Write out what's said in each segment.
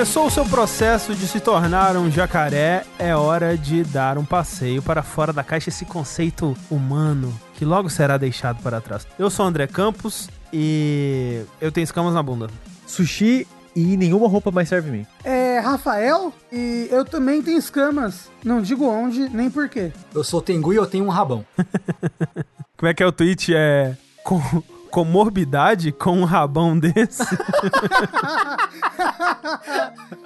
começou o seu processo de se tornar um jacaré, é hora de dar um passeio para fora da caixa esse conceito humano que logo será deixado para trás. Eu sou o André Campos e eu tenho escamas na bunda. Sushi e nenhuma roupa mais serve em mim. É Rafael e eu também tenho escamas. Não digo onde, nem porquê. Eu sou Tengu e eu tenho um rabão. Como é que é o tweet? É. Com, comorbidade com um rabão desse?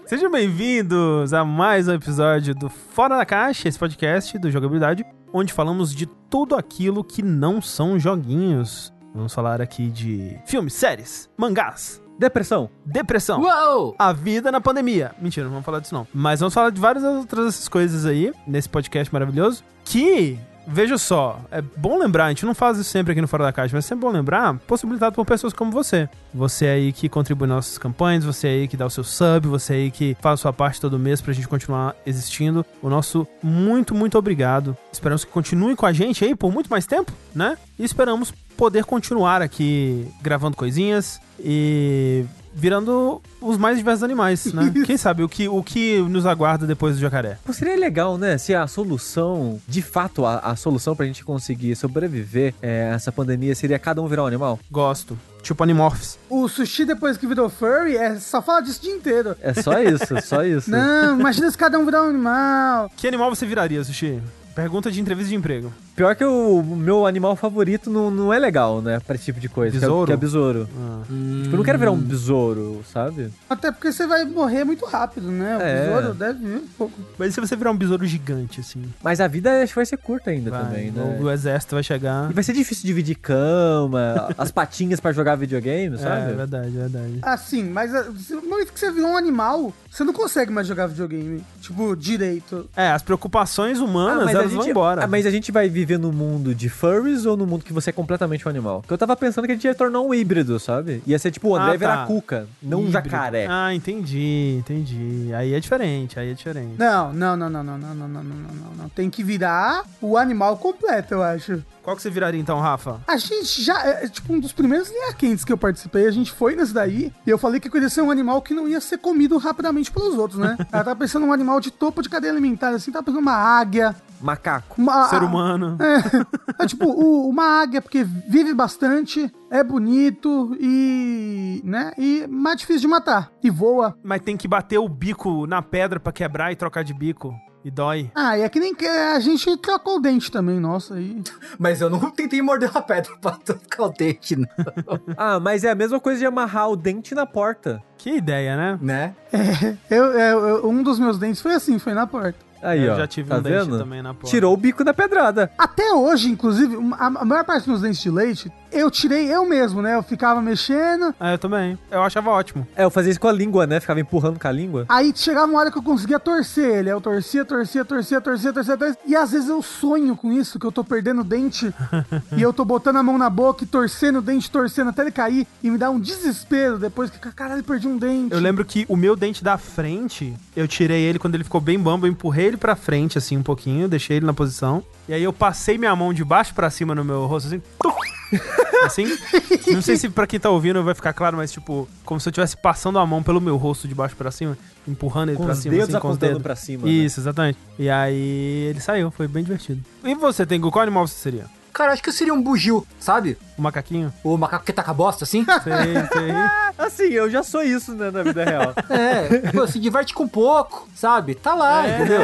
Sejam bem-vindos a mais um episódio do Fora da Caixa, esse podcast do Jogabilidade, onde falamos de tudo aquilo que não são joguinhos. Vamos falar aqui de filmes, séries, mangás, Depressão. depressão. Uou! A vida na pandemia. Mentira, não vamos falar disso não. Mas vamos falar de várias outras coisas aí, nesse podcast maravilhoso, que, veja só, é bom lembrar, a gente não faz isso sempre aqui no Fora da Caixa, mas é sempre bom lembrar, possibilitado por pessoas como você. Você aí que contribui nas nossas campanhas, você aí que dá o seu sub, você aí que faz a sua parte todo mês pra gente continuar existindo. O nosso muito, muito obrigado. Esperamos que continue com a gente aí por muito mais tempo, né? E esperamos poder continuar aqui gravando coisinhas e virando os mais diversos animais, né? Quem sabe o que, o que nos aguarda depois do jacaré. Pô, seria legal, né? Se a solução, de fato, a, a solução pra gente conseguir sobreviver é, essa pandemia seria cada um virar um animal. Gosto. Tipo Animorphs. O sushi, depois que virou furry, é só falar disso o dia inteiro. É só isso, só isso. Não, imagina se cada um virar um animal. Que animal você viraria, Sushi? Pergunta de entrevista de emprego. Pior que o meu animal favorito não, não é legal, né? Pra esse tipo de coisa. que é- Besouro? Que é, besouro. Ah. Tipo, eu não quero virar um besouro, sabe? Até porque você vai morrer muito rápido, né? O É. besouro deve vir um pouco. Mas e se você virar um besouro gigante, assim? Mas a vida acho que vai ser curta ainda Vai, também, né? o, exército vai chegar. E vai ser difícil dividir cama, as patinhas pra jogar videogame, É, sabe? verdade, verdade. Assim, mas ah, no momento que você virou um animal, você não consegue mais jogar videogame, tipo, direito. É, as preocupações humanas, Ah, elas vão gente- embora. Ah, mas a gente vai viver no mundo de furries ou no mundo que você é completamente um animal? Porque eu tava pensando que a gente ia tornar um híbrido, sabe? Ia ser tipo o André Ah, virar tá. cuca, não um jacaré. Ah, entendi, entendi. Aí é diferente, aí é diferente. Não, não, não, não, não, não, não, não, não, não. Tem que virar o animal completo, eu acho. Qual que você viraria então, Rafa? A gente já, é, tipo, um dos primeiros linha quentes que eu participei, a gente foi nesse daí, e eu falei que eu queria ser um animal que não ia ser comido rapidamente pelos outros, né? Ela tava pensando num animal de topo de cadeia alimentar, assim, tava pensando numa águia, Macaco. uma... Ser humano. É, tipo, o- uma águia, porque vive bastante, é bonito e, né, e mais difícil de matar, e voa. Mas tem que bater o bico na pedra pra quebrar e trocar de bico. E dói. Ah, e é que nem que a gente trocou o dente também, nossa, aí... Mas eu não tentei morder uma pedra pra trocar o dente, não. Ah, mas é a mesma coisa de amarrar o dente na porta. Que ideia, né? né? Eu, eu- eu- um dos meus dentes foi assim, foi na porta. Aí, eu ó. já tive tá um dente vendo? também na porta. Tirou o bico da pedrada. Até hoje, inclusive, a, maior parte dos meus dentes de leite, eu tirei eu mesmo, né? Eu ficava mexendo, Ah, eu também. Eu achava ótimo. É, eu fazia isso com a língua, né? Ficava empurrando com a língua. aí chegava uma hora que eu conseguia torcer ele. Eu torcia, torcia, torcia, torcia, torcia, torcia. E às vezes eu sonho com isso, que eu tô perdendo o dente e eu tô botando a mão na boca e torcendo o dente, torcendo até ele cair. E me dá um desespero depois que, caralho, perdi um dente. Eu lembro que o meu dente da frente, eu tirei ele quando ele ficou bem bambo, eu empurrei ele pra frente, assim, um pouquinho, deixei ele na posição. E aí eu passei minha mão de baixo pra cima no meu rosto, assim, tuc, assim. Não sei se pra quem tá ouvindo vai ficar claro, mas tipo, como se eu estivesse passando a mão pelo meu rosto de baixo pra cima, empurrando ele Com pra os cima, dedos assim, com os dedos. pra cima. né? Isso, exatamente. E aí ele saiu, foi bem divertido. E você, tem qual animal você seria? Cara, acho que eu seria um bugio, sabe? O macaquinho? O macaco que taca bosta, assim. Sei, sei. Assim, eu já sou isso, né, na vida real. É, pô, se diverte com pouco, sabe? Tá lá, entendeu?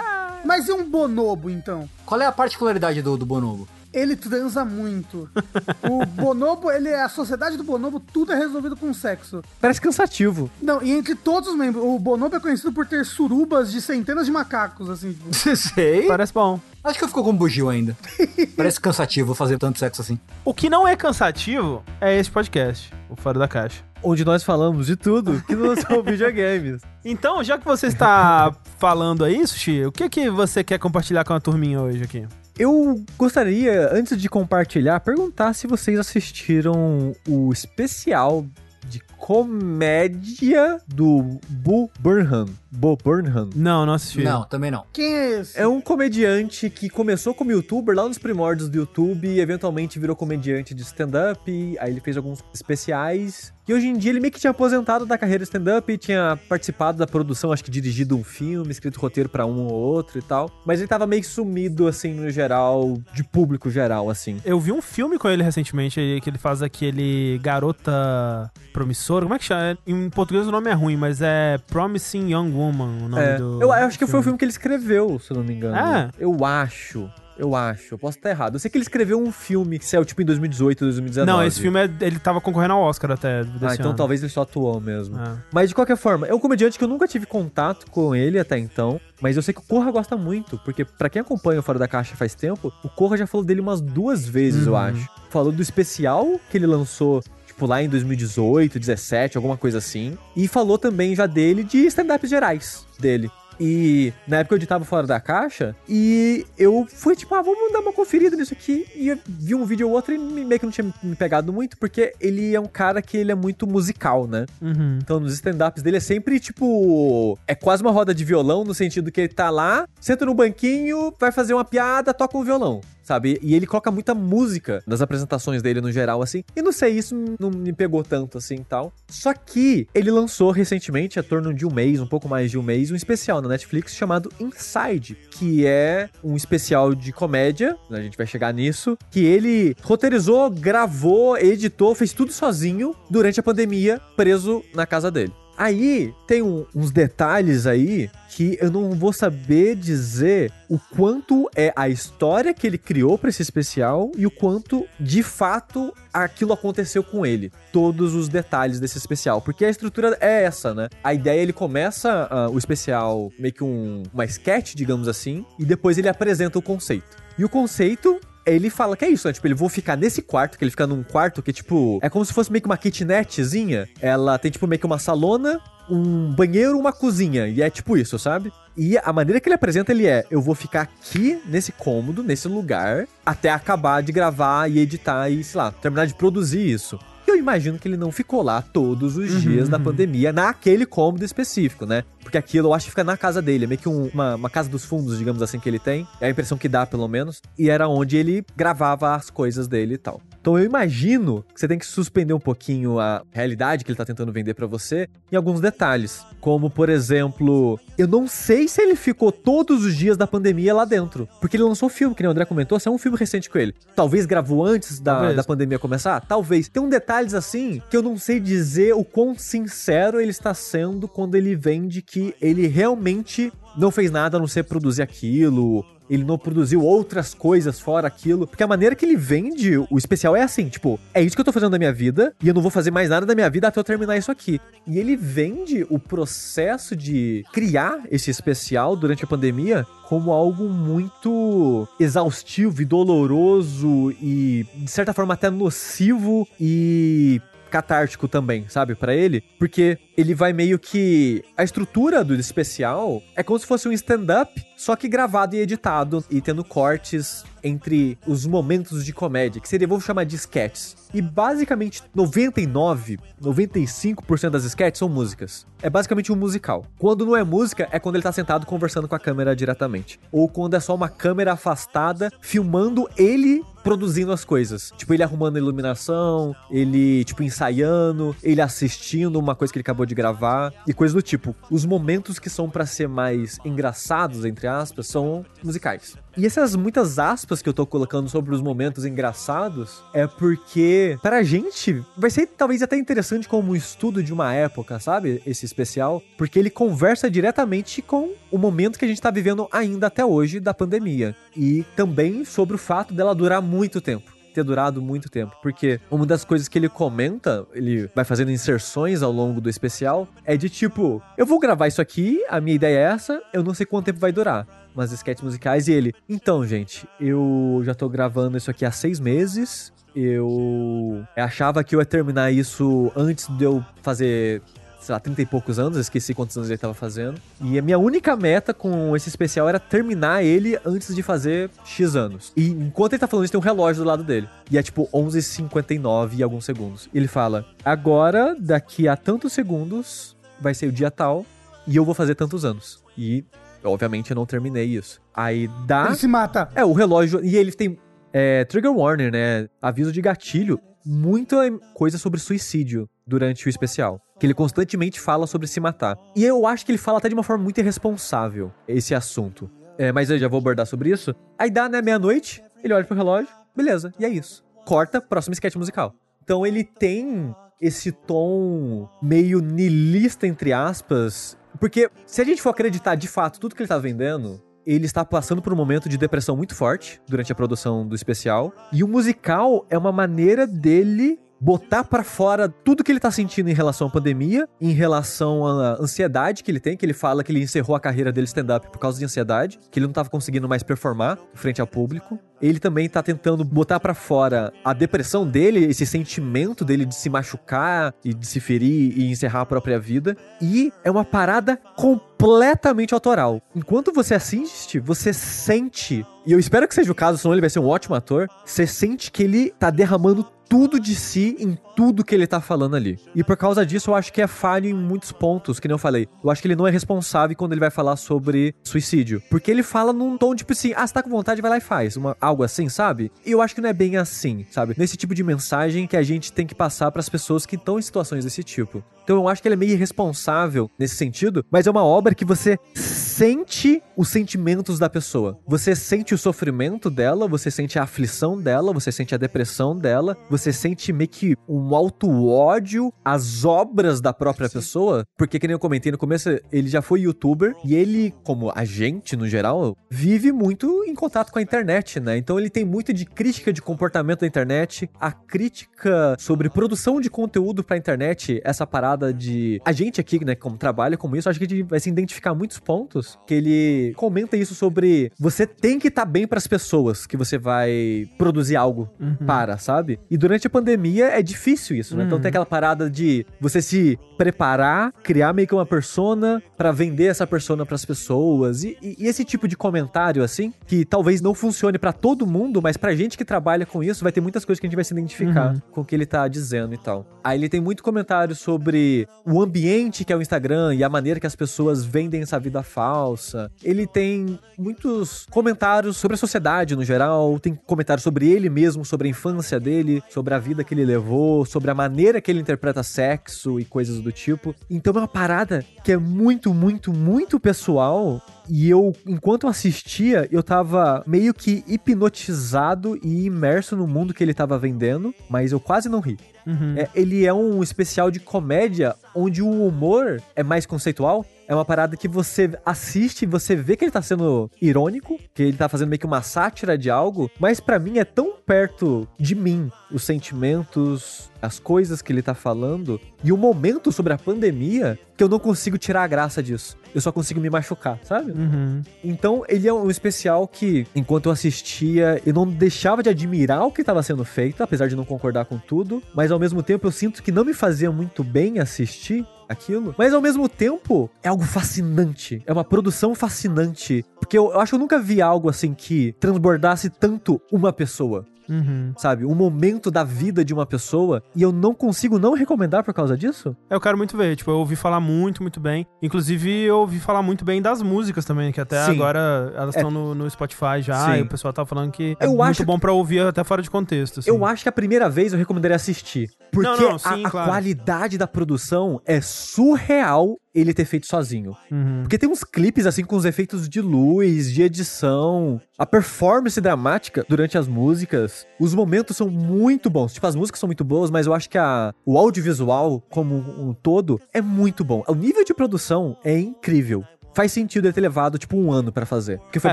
Mas e um bonobo, então? Qual é a particularidade do, do bonobo? Ele transa muito. o bonobo, ele é a sociedade do bonobo, tudo é resolvido com sexo. Parece cansativo. Não, e entre todos os membros, o bonobo é conhecido por ter surubas de centenas de macacos, assim. tipo. Sei. Parece bom. Acho que eu fico com bugio ainda. Parece cansativo fazer tanto sexo assim. O que não é cansativo é esse podcast, o Fora da Caixa. Onde nós falamos de tudo que não são videogames. Então, já que você está falando aí, Sushi, o que, que você quer compartilhar com a turminha hoje aqui? Eu gostaria, antes de compartilhar, perguntar se vocês assistiram o especial de comédia do Bo Burnham. Bo Burnham. Não, não assisti. Não, também não. Quem é esse? É um comediante que começou como youtuber lá nos primórdios do YouTube e eventualmente virou comediante de stand-up. Aí ele fez alguns especiais E hoje em dia ele meio que tinha aposentado da carreira stand-up e tinha participado da produção, acho que dirigido um filme, escrito roteiro pra um ou outro e tal. Mas ele tava meio sumido, assim, no geral, de público geral, assim. Eu vi um filme com ele recentemente, aí, que ele faz aquele Garota Promissora. Como é que chama? Em português o nome é ruim, mas é Promising Young Woman o nome É, do. eu acho que foi o filme que ele escreveu, se eu não me engano. Ah. Eu acho. Eu acho, eu posso estar errado. Eu sei que ele escreveu um filme que saiu tipo em 2018, 2019. Não, esse filme é, ele tava concorrendo ao Oscar até Ah, então ano. talvez ele só atuou mesmo. É. Mas de qualquer forma, é um comediante que eu nunca tive contato com ele até então. Mas eu sei que o Corra gosta muito, porque pra quem acompanha o Fora da Caixa faz tempo, o Corra já falou dele umas duas vezes, eu Uhum. acho. Falou do especial que ele lançou. Tipo, lá em 2018, 17, alguma coisa assim. E falou também já dele de stand-ups gerais dele. E na época eu editava Fora da Caixa e eu fui tipo, ah, vamos dar uma conferida nisso aqui. E vi um vídeo ou outro e me- meio que não tinha me pegado muito, porque ele é um cara que ele é muito musical, né? Uhum. Então, nos stand-ups dele é sempre tipo. É quase uma roda de violão, no sentido que ele tá lá, senta no banquinho, vai fazer uma piada, toca um violão. Sabe? E ele coloca muita música nas apresentações dele no geral, assim. E não sei, isso não me pegou tanto assim tal. Só que ele lançou recentemente, a torno de um mês, um pouco mais de um mês, um especial na Netflix chamado Inside, que é um especial de comédia, a gente vai chegar nisso, que ele roteirizou, gravou, editou, fez tudo sozinho durante a pandemia, preso na casa dele. Aí tem um- uns detalhes aí que eu não vou saber dizer o quanto é a história que ele criou pra esse especial e o quanto de fato aquilo aconteceu com ele. Todos os detalhes desse especial, porque a estrutura é essa, né? A ideia ele começa ah, o especial meio que um, uma sketch, digamos assim, e depois ele apresenta o conceito. E o conceito ele fala que é isso, né? Tipo, ele vou ficar nesse quarto, que ele fica num quarto que, tipo, é como se fosse meio que uma kitnetzinha. Ela tem, tipo, meio que uma salona, um banheiro, uma cozinha. E é tipo isso, sabe? E a maneira que ele apresenta ele é: eu vou ficar aqui nesse cômodo, nesse lugar, até acabar de gravar e editar e, sei lá, terminar de produzir isso. E eu imagino que ele não ficou lá todos os dias da pandemia, naquele cômodo específico, né? Porque aquilo eu acho que fica na casa dele, é meio que um- uma, uma casa dos fundos, digamos assim, que ele tem. É a impressão que dá, pelo menos. E era onde ele gravava as coisas dele e tal. Então eu imagino que você tem que suspender um pouquinho a realidade que ele tá tentando vender pra você em alguns detalhes. Como, por exemplo, eu não sei se ele ficou todos os dias da pandemia lá dentro. Porque ele lançou filme, que nem o André comentou, é um filme recente com ele. Talvez gravou antes da, Talvez. da pandemia começar? Talvez. Tem um detalhes assim que eu não sei dizer o quão sincero ele está sendo quando ele vende que ele realmente não fez nada a não ser produzir aquilo. Ele não produziu outras coisas fora aquilo. Porque a maneira que ele vende o especial é assim: tipo, é isso que eu tô fazendo da minha vida e eu não vou fazer mais nada da minha vida até eu terminar isso aqui. E ele vende o processo de criar esse especial durante a pandemia como algo muito exaustivo e doloroso e, de certa forma, até nocivo e catártico também, sabe, Pra ele, porque ele vai meio que a estrutura do especial é como se fosse um stand-up, só que gravado e editado e tendo cortes entre os momentos de comédia, que seria, vou chamar de sketches. E basicamente 99, 95% das sketches são músicas. É basicamente um musical. Quando não é música, é quando ele tá sentado conversando com a câmera diretamente. Ou quando é só uma câmera afastada filmando ele produzindo as coisas. Tipo, ele arrumando a iluminação, ele, tipo, ensaiando, ele assistindo uma coisa que ele acabou de gravar e coisas do tipo. Os momentos que são pra ser mais engraçados, entre aspas, são musicais. E essas muitas aspas que eu tô colocando sobre os momentos engraçados é porque, pra gente, vai ser talvez até interessante como um estudo de uma época, sabe? Esse especial, porque ele conversa diretamente com o momento que a gente tá vivendo ainda até hoje da pandemia. E também sobre o fato dela durar muito tempo ter durado muito tempo, porque uma das coisas que ele comenta, ele vai fazendo inserções ao longo do especial, é de tipo, eu vou gravar isso aqui, a minha ideia é essa, eu não sei quanto tempo vai durar. Umas sketches musicais e ele, então, gente, eu já tô gravando isso aqui há seis meses. Eu achava que eu ia terminar isso antes de eu fazer sei lá, 30 e poucos anos, esqueci quantos anos ele tava fazendo. E a minha única meta com esse especial era terminar ele antes de fazer X anos. E enquanto ele tá falando isso, tem um relógio do lado dele. E é tipo 11h59 e alguns segundos. Ele fala: Agora, daqui a tantos segundos, vai ser o dia tal, e eu vou fazer tantos anos. E, obviamente, eu não terminei isso. Aí dá. Ele se mata. É, o relógio. E ele tem é, trigger warning, né? Aviso de gatilho. Muita coisa sobre suicídio durante o especial. Que ele constantemente fala sobre se matar. E eu acho que ele fala até de uma forma muito irresponsável esse assunto. É, mas eu já vou abordar sobre isso. Aí dá, né, meia-noite, ele olha pro relógio, beleza, e é isso. Corta, próximo sketch musical. Então ele tem esse tom meio nilista, entre aspas. Porque se a gente for acreditar de fato tudo que ele tá vendendo, ele está passando por um momento de depressão muito forte durante a produção do especial. E o musical é uma maneira dele botar pra fora tudo que ele tá sentindo em relação à pandemia, em relação à ansiedade que ele tem, que ele fala que ele encerrou a carreira dele stand-up por causa de ansiedade, que ele não tava conseguindo mais performar frente ao público. Ele também tá tentando botar pra fora a depressão dele, esse sentimento dele de se machucar e de se ferir e encerrar a própria vida. E é uma parada completamente autoral. Enquanto você assiste, você sente, e eu espero que seja o caso, senão ele vai ser um ótimo ator, você sente que ele tá derramando tudo de si em tudo que ele tá falando ali. E por causa disso, eu acho que é falho em muitos pontos, que nem eu falei. Eu acho que ele não é responsável quando ele vai falar sobre suicídio. Porque ele fala num tom tipo assim: ah, você tá com vontade, vai lá e faz. Uma, algo assim, sabe? E eu acho que não é bem assim, sabe? Nesse tipo de mensagem que a gente tem que passar para as pessoas que estão em situações desse tipo. Então eu acho que ele é meio irresponsável nesse sentido, mas é uma obra que você sente os sentimentos da pessoa. Você sente o sofrimento dela, você sente a aflição dela, você sente a depressão dela, você sente meio que um alto ódio às obras da própria pessoa, porque que nem eu comentei no começo, ele já foi youtuber e ele, como a gente no geral, vive muito em contato com a internet, né? Então ele tem muito de crítica de comportamento da internet, a crítica sobre produção de conteúdo pra internet, essa parada de. A gente aqui, né, como trabalha com isso, acho que a gente vai se identificar muitos pontos que ele comenta isso sobre você tem que estar tá bem para as pessoas que você vai produzir algo Uhum. para, sabe? E durante a pandemia é difícil isso, né? Então Uhum. tem aquela parada de você se preparar, criar meio que uma persona para vender essa persona pras pessoas e, e- e esse tipo de comentário assim, que talvez não funcione pra todo mundo, mas pra gente que trabalha com isso, vai ter muitas coisas que a gente vai se identificar Uhum. com o que ele tá dizendo e tal. Aí ele tem muito comentário sobre o ambiente que é o Instagram e a maneira que as pessoas vendem essa vida falsa. Ele tem muitos comentários sobre a sociedade no geral, tem comentários sobre ele mesmo, sobre a infância dele, sobre a vida que ele levou, sobre a maneira que ele interpreta sexo e coisas do tipo. Então é uma parada que é muito, muito, muito pessoal. E eu, enquanto eu assistia, eu tava meio que hipnotizado e imerso no mundo que ele tava vendendo, mas eu quase não ri. Uhum. É, ele é um especial de comédia onde o humor é mais conceitual. É uma parada que você assiste e você vê que ele tá sendo irônico, que ele tá fazendo meio que uma sátira de algo, mas pra mim é tão perto de mim os sentimentos, as coisas que ele tá falando e o momento sobre a pandemia que eu não consigo tirar a graça disso. Eu só consigo me machucar, sabe? Uhum. Então, ele é um especial que, enquanto eu assistia, eu não deixava de admirar o que estava sendo feito, apesar de não concordar com tudo, mas ao mesmo tempo eu sinto que não me fazia muito bem assistir aquilo, mas ao mesmo tempo é algo fascinante, é uma produção fascinante, porque eu, eu acho que eu nunca vi algo assim que transbordasse tanto uma pessoa. Uhum. Sabe, um momento da vida de uma pessoa e eu não consigo não recomendar por causa disso? É, Eu quero muito ver. Tipo, eu ouvi falar muito, muito bem. Inclusive, eu ouvi falar muito bem das músicas também, que até Sim. agora elas É. estão no, no Spotify já. Sim. E o pessoal tá falando que é Eu muito acho bom pra ouvir até fora de contexto. assim. Eu acho que a primeira vez eu recomendaria assistir. Porque Não, não, a- sim, a, claro. qualidade da produção é surreal ele ter feito sozinho. Uhum. Porque tem uns clipes assim com os efeitos de luz, de edição, a performance dramática durante as músicas. Os momentos são muito bons. Tipo, as músicas são muito boas, mas eu acho que a, o audiovisual como um todo é muito bom. O nível de produção é incrível. Faz sentido ele ter levado, tipo, um ano pra fazer. Porque foi É.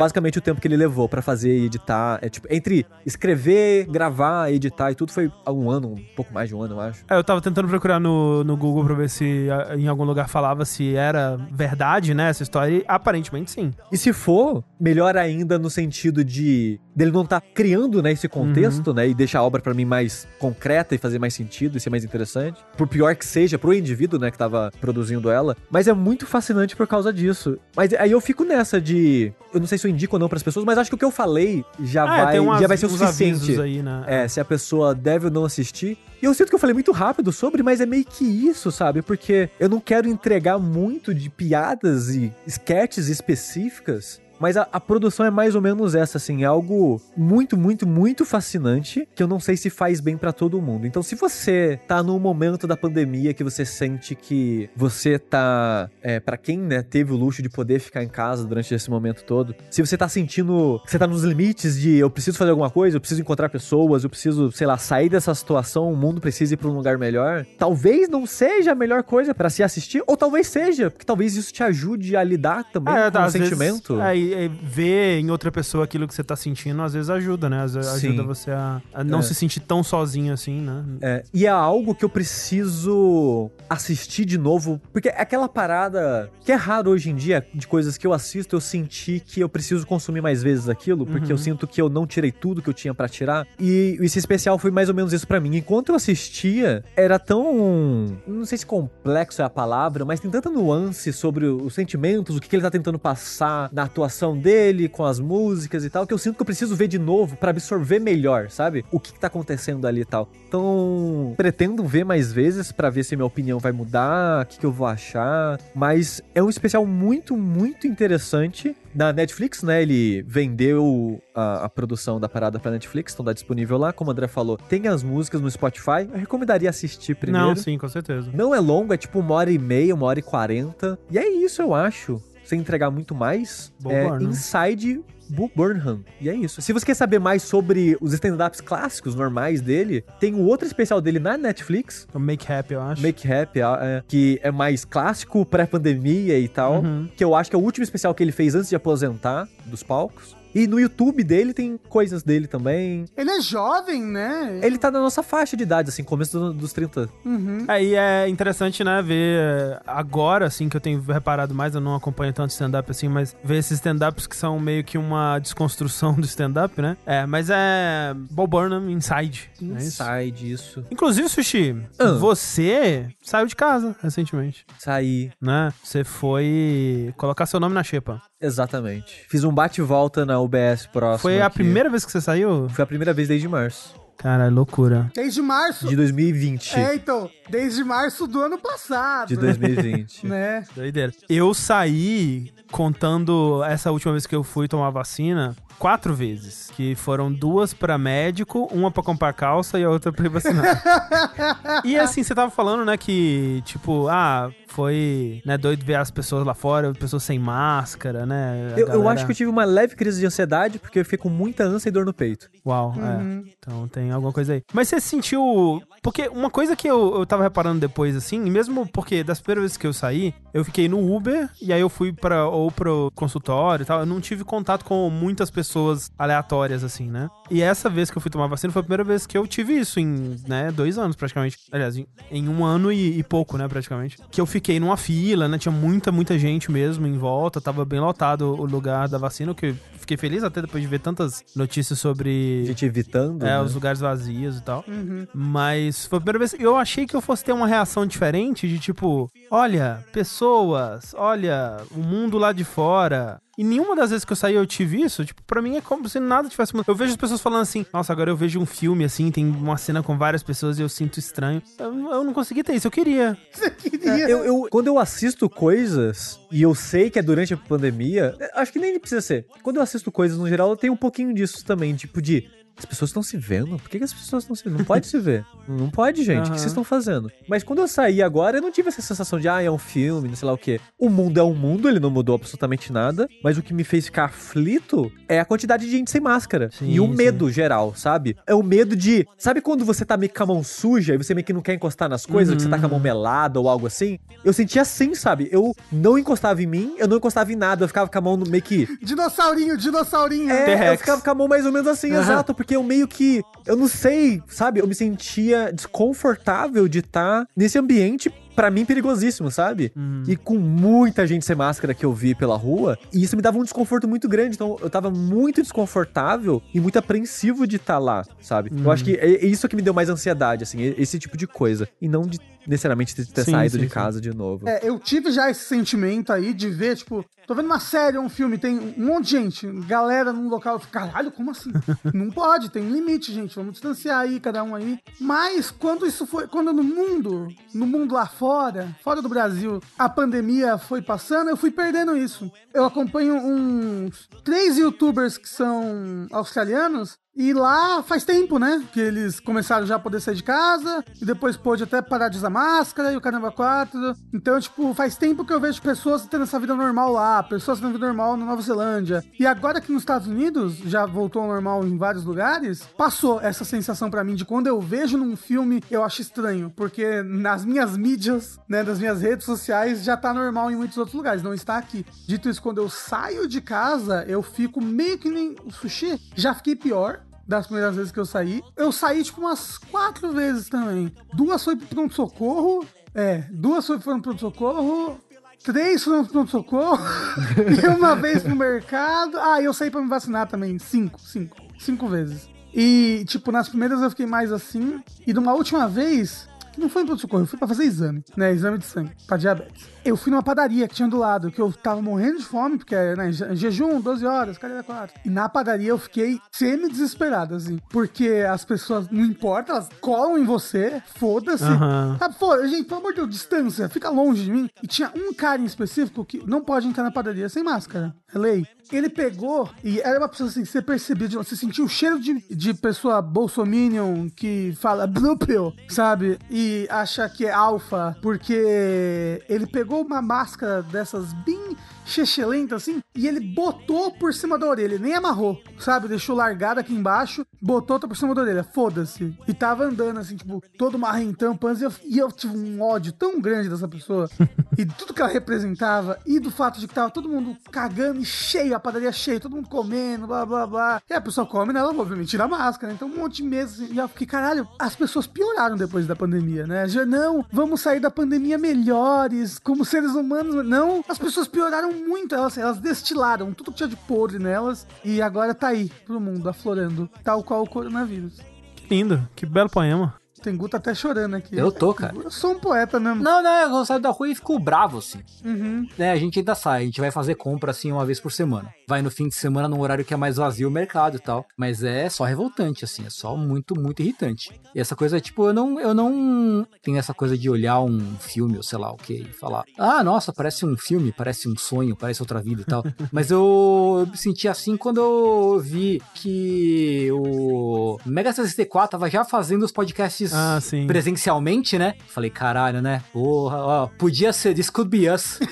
basicamente o tempo que ele levou pra fazer e editar. É tipo, entre escrever, gravar, editar e tudo foi um ano, um pouco mais de um ano, eu acho. É, eu tava tentando procurar no, no Google pra ver se em algum lugar falava se era verdade, né, essa história. E aparentemente sim. E se for, melhor ainda no sentido de dele não tá criando, né, esse contexto, né, e deixar a obra pra mim mais concreta e fazer mais sentido e ser mais interessante. Por pior que seja pro indivíduo, né, que tava produzindo ela, mas é muito fascinante por causa disso. Mas aí eu fico nessa de, eu não sei se eu indico ou não pras pessoas, mas acho que o que eu falei já Ah, vai, umas- já vai ser o suficiente. aí, né? É, se a pessoa deve ou não assistir. E eu sinto que eu falei muito rápido sobre, mas é meio que isso, sabe? Porque eu não quero entregar muito de piadas e sketches específicas. Mas a, a produção é mais ou menos essa, assim, é algo muito, muito, muito fascinante que eu não sei se faz bem pra todo mundo. Então, se você tá num momento da pandemia que você sente que você tá, é, para quem, né, teve o luxo de poder ficar em casa durante esse momento todo, se você tá sentindo que você tá nos limites de eu preciso fazer alguma coisa, eu preciso encontrar pessoas, eu preciso, sei lá, sair dessa situação, o mundo precisa ir pra um lugar melhor, talvez não seja a melhor coisa pra se assistir, ou talvez seja, porque talvez isso te ajude a lidar também É, com o vezes, sentimento. é, e- e ver em outra pessoa aquilo que você tá sentindo, às vezes ajuda, né? Às vezes Sim. ajuda você a, a não É. se sentir tão sozinho assim, né? É, e é algo que eu preciso assistir de novo, porque é aquela parada que é raro hoje em dia, de coisas que eu assisto, eu senti que eu preciso consumir mais vezes aquilo, porque eu sinto que eu não tirei tudo que eu tinha pra tirar. E esse especial foi mais ou menos isso pra mim. Enquanto eu assistia, era tão. Não sei se complexo é a palavra, mas tem tanta nuance sobre os sentimentos, o que, que ele tá tentando passar na atuação dele, com as músicas e tal, que eu sinto que eu preciso ver de novo pra absorver melhor, sabe? O que, que tá acontecendo ali e tal. Então, pretendo ver mais vezes pra ver se minha opinião vai mudar, o que, que eu vou achar. Mas é um especial muito, muito interessante. Na Netflix, né? Ele vendeu a, a produção da parada pra Netflix, então tá disponível lá. Como o André falou, tem as músicas no Spotify. Eu recomendaria assistir primeiro. Não, sim, com certeza. Não é longo, é tipo uma hora e meia, uma hora e quarenta. E é isso, eu acho. Sem entregar muito mais. É Burnham. Inside Bo Burnham. E é isso. Se você quer saber mais sobre os stand-ups clássicos, normais dele, tem um outro especial dele na Netflix, O Make Happy, eu acho. Make Happy, é, que é mais clássico, pré-pandemia e tal. Uhum. Que eu acho que é o último especial que ele fez antes de aposentar dos palcos. E no YouTube dele tem coisas dele também. Ele é jovem, né? Ele tá na nossa faixa de idade, assim, começo do- dos 30. Uhum. Aí é interessante, né, ver é, agora, assim, que eu tenho reparado mais, eu não acompanho tanto stand-up assim, mas ver esses stand-ups que são meio que uma desconstrução do stand-up, né? É, mas é Bob Burnham Inside. É isso? Inside, isso. Inclusive, Sushi, Ah. você saiu de casa recentemente, Saí. né? Você foi colocar seu nome na xepa. Exatamente. Fiz um bate-volta na UBS próximo. Foi a aqui. primeira vez que você saiu? Foi a primeira vez desde março. Caralho, loucura. Desde março. De 2020. É, então, desde março do ano passado. De 2020. Né? Doideira. Eu saí contando essa última vez que eu fui tomar vacina quatro vezes. Que foram duas pra médico, uma pra comprar calça e a outra pra ir vacinar. e assim, você tava falando, né, que, tipo, ah, foi né, doido ver as pessoas lá fora, pessoas sem máscara, né? Eu, eu galera- acho que eu tive uma leve crise de ansiedade porque eu fiquei com muita ânsia e dor no peito. Uau, é. Então tem alguma coisa aí. Mas você sentiu. Porque uma coisa que eu, eu tava reparando depois, assim, mesmo porque das primeiras vezes que eu saí, eu fiquei no Uber e aí eu fui para ou pro consultório e tal. Eu não tive contato com muitas pessoas aleatórias, assim, né? E essa vez que eu fui tomar vacina foi a primeira vez que eu tive isso em, né, dois anos praticamente. Aliás, em, em um ano e, e pouco, né, praticamente. Que eu fiquei numa fila, né? Tinha muita, muita gente mesmo em volta. Tava bem lotado o lugar da vacina, o que eu fiquei feliz até depois de ver tantas notícias sobre. Gente evitando. É, né? os lugares vazios e tal. Uhum. Mas foi a primeira vez. Eu achei que eu fosse ter uma reação diferente de tipo, olha, pessoas, olha, o mundo lá de fora. E nenhuma das vezes que eu saí eu tive isso. Tipo, pra mim é como se nada tivesse mudado. Eu vejo as pessoas falando assim, nossa, agora eu vejo um filme assim, tem uma cena com várias pessoas e eu sinto estranho. Eu, eu não consegui ter isso, eu queria. Você queria. É, eu, eu- quando eu assisto coisas e eu sei que é durante a pandemia, é, acho que nem precisa ser. Quando eu assisto coisas no geral, eu tenho um pouquinho disso também, tipo de. As pessoas estão se vendo? Por que, que as pessoas estão se vendo? Não pode se ver. Não pode, gente. O que vocês estão fazendo? Mas quando eu saí agora, eu não tive essa sensação de, ah, é um filme, não sei lá o quê. O mundo é um mundo, ele não mudou absolutamente nada. Mas o que me fez ficar aflito é a quantidade de gente sem máscara. Sim, e o sim. medo geral, sabe? É o medo de. Sabe quando você tá meio com a mão suja e você meio que não quer encostar nas coisas, que você tá com a mão Uhum. melada ou algo assim? Eu sentia assim, sabe? Eu não encostava em mim, eu não encostava em nada, eu ficava com a mão meio que. Dinossaurinho, dinossaurinho. É, eu ficava com a mão mais ou menos assim, Aham. exato, porque eu meio que. Eu não sei, sabe? Eu me sentia desconfortável de estar nesse ambiente. Pra mim, perigosíssimo, sabe? E com muita gente sem máscara que eu vi pela rua. E isso me dava um desconforto muito grande. Então, eu tava muito desconfortável e muito apreensivo de estar lá, sabe? Eu acho que é é isso que me deu mais ansiedade, assim, e- esse tipo de coisa. E não de necessariamente ter, ter Sim, saído sim, de sim. casa de novo. É, eu tive já esse sentimento aí de ver, tipo, tô vendo uma série ou um filme, tem um monte de gente, galera num local, eu fico, caralho, como assim? Não pode, tem um limite, gente, vamos distanciar aí, cada um aí. Mas quando isso foi, quando no mundo, no mundo lá fora, fora do Brasil, a pandemia foi passando, eu fui perdendo isso. Eu acompanho uns três youtubers que são australianos, e lá faz tempo, né? Que eles começaram já a poder sair de casa. E depois pôde até parar de usar máscara e o caramba 4. Então, tipo, faz tempo que eu vejo pessoas tendo essa vida normal lá. Pessoas tendo vida normal na Nova Zelândia. E agora que nos Estados Unidos já voltou ao normal em vários lugares, passou essa sensação pra mim de quando eu vejo num filme, eu acho estranho. Porque nas minhas mídias, né, das minhas redes sociais, já tá normal em muitos outros lugares. Não está aqui. Dito isso, quando eu saio de casa, eu fico meio que nem o sushi. Já fiquei pior das primeiras vezes que eu saí. Eu saí, tipo, umas quatro vezes também. Duas foi pro pronto-socorro. É, duas foi pro pronto-socorro. Três foram pro pronto-socorro. e uma vez pro mercado. Ah, eu saí pra me vacinar também. Cinco, cinco. Cinco vezes. E, tipo, nas primeiras eu fiquei mais assim. E numa última vez, não foi em pronto-socorro, eu fui pra fazer exame, né? Exame de sangue, pra diabetes. Eu fui numa padaria que tinha do lado, que eu tava morrendo de fome, porque né, je- jejum, 12 horas, cadê a 4? E na padaria eu fiquei semi-desesperado, assim. Porque as pessoas, não importa, elas colam em você, foda-se. Aham. Sabe, foda, gente, pelo amor de Deus, distância, fica longe de mim. E tinha um cara em específico que não pode entrar na padaria sem máscara. É lei. Ele pegou e era uma pessoa assim, você percebia, você sentia o cheiro de, de pessoa bolsominion que fala blue pill, sabe? E acha que é alfa, porque ele pegou uma máscara dessas bem chechelenta assim, e ele botou por cima da orelha, nem amarrou, sabe? Deixou largada aqui embaixo, botou por cima da orelha, foda-se. E tava andando assim, tipo, todo marrentão, panza, e eu, e eu tive um ódio tão grande dessa pessoa, e tudo que ela representava, e do fato de que tava todo mundo cagando e cheio, a padaria cheia, todo mundo comendo, blá blá blá. E a pessoa come, né? Ela obviamente tira a máscara, né? Então um monte de meses, assim, e eu fiquei, caralho, as pessoas pioraram depois da pandemia, né? Já não, vamos sair da pandemia melhores, como seres humanos. Não, as pessoas pioraram muito, elas, elas destilaram tudo que tinha de podre nelas, e agora tá aí pro mundo, aflorando, tal qual o coronavírus. Que lindo, que belo poema. Tem Guta até chorando aqui. Eu tô, cara. Eu sou um poeta mesmo. Não, não, eu saio da rua e fico bravo, assim. Uhum. né, a gente ainda sai, a gente vai fazer compra assim uma vez por semana. Vai no fim de semana num horário que é mais vazio o mercado e tal. Mas é só revoltante, assim, é só muito, muito irritante. E essa coisa, tipo, eu não, eu não tenho essa coisa de olhar um filme, ou sei lá o que, e falar, ah, nossa, parece um filme, parece um sonho, parece outra vida e tal. Mas eu me senti assim quando eu vi que o Mega 64 tava já fazendo os podcasts Ah, sim. presencialmente, né? Falei, caralho, né? Porra, ó, podia ser, this could be us.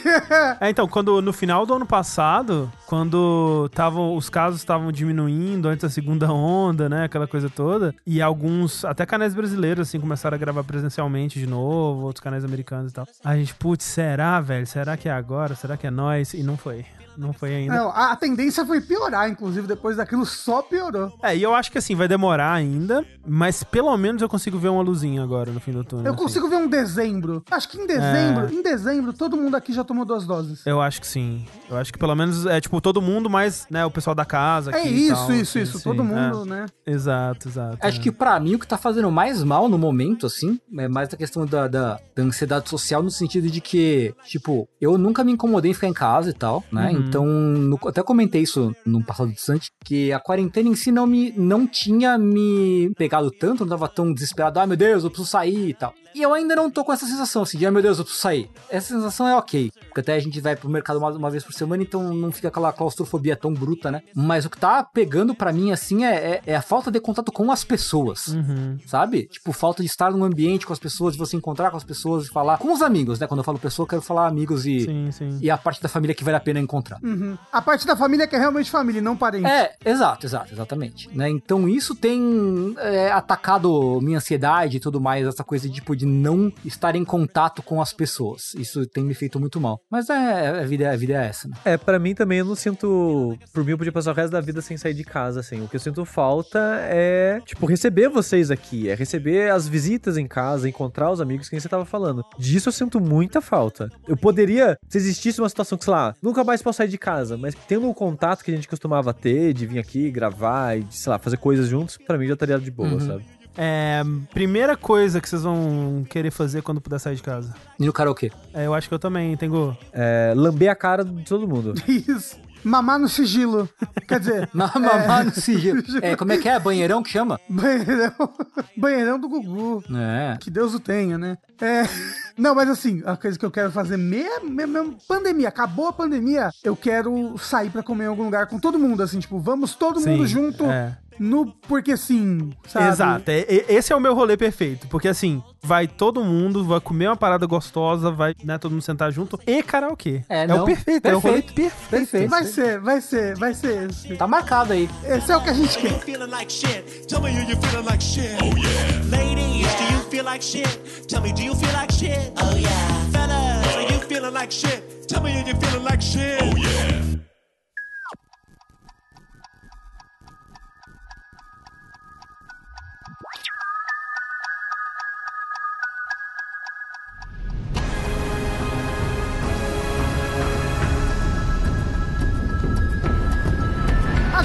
É, então, quando no final do ano passado, quando tavam, os casos estavam diminuindo antes da segunda onda, né, aquela coisa toda, e alguns, até canais brasileiros, assim, começaram a gravar presencialmente de novo, outros canais americanos e tal. A gente, putz, será, velho? Será que é agora? Será que é nós? E não foi. Não foi ainda. Não, a, tendência foi piorar, inclusive, depois daquilo só piorou. É, e eu acho que assim, vai demorar ainda, mas pelo menos eu consigo ver uma luzinha agora no fim do túnel. Eu assim. consigo ver um dezembro. Acho que em dezembro, É. em dezembro, todo mundo aqui já tomou duas doses. Eu acho que sim. Eu acho que pelo menos é tipo todo mundo, mas né, o pessoal da casa. É aqui e isso, tal, isso, assim, isso. sim, Todo é. mundo, né? Exato, exato. Acho é. que pra mim o que tá fazendo mais mal no momento, assim, é mais a questão da, da, da ansiedade social, no sentido de que, tipo, eu nunca me incomodei em ficar em casa e tal, né? Uhum. Então, no- até comentei isso no passado distante, que a quarentena em si não me não tinha me pegado tanto, não tava tão desesperado, ai meu Deus, eu preciso sair e tal. E eu ainda não tô com essa sensação, assim, de ai meu Deus, eu preciso sair. Essa sensação é ok, porque até a gente vai pro mercado uma, uma vez por semana, então não fica aquela claustrofobia tão bruta, né? Mas o que tá pegando pra mim, assim, é, é- é a falta de contato com as pessoas Uhum. sabe? Tipo, falta de estar num ambiente com as pessoas, de você encontrar com as pessoas e falar com os amigos, né? Quando eu falo pessoa, eu quero falar amigos e, Sim, sim. e a parte da família que vale a pena encontrar. Uhum. A parte da família que é realmente família, e não parente. É, exato, exato, exatamente. Né? Então isso tem é, atacado minha ansiedade e tudo mais, essa coisa de, tipo, de não estar em contato com as pessoas. Isso tem me feito muito mal. Mas é, a, vida, a vida é essa, né? É, pra mim também eu não sinto. Por mim, eu podia passar o resto da vida sem sair de casa, assim. O que eu sinto falta é, tipo, receber vocês aqui, é receber as visitas em casa, encontrar os amigos que você tava falando. Disso eu sinto muita falta. Eu poderia, se existisse uma situação que, sei lá, nunca mais posso sair de casa, mas tendo o contato que a gente costumava ter, de vir aqui gravar e, sei lá, fazer coisas juntos, pra mim já estaria de boa, Uhum. sabe? É, primeira coisa que vocês vão querer fazer quando puder sair de casa. E no karaokê. É, eu acho que eu também, tenho. É, lamber a cara de todo mundo. Isso. Mamar no sigilo. Quer dizer, Ma- Mamar no sigilo. É, como é que é? Banheirão que chama? banheirão, banheirão do Gugu. É. Que Deus o tenha, né? É. Não, mas assim, a coisa que eu quero fazer mesmo, mesmo pandemia, acabou a pandemia, eu quero sair pra comer em algum lugar com todo mundo, assim, tipo, vamos todo mundo junto É. no porque sim, sabe? Exato, é- é- esse é o meu rolê perfeito. Porque assim, vai todo mundo, vai comer uma parada gostosa, vai né, todo mundo sentar junto e karaokê. É, o não. perfeito, é o rolê Perfeito. perfeito. Perfeito. Vai ser, vai ser, vai ser esse. Tá marcado aí. Esse é o que a gente quer. feeling like shit? Tell me, are you feeling like shit?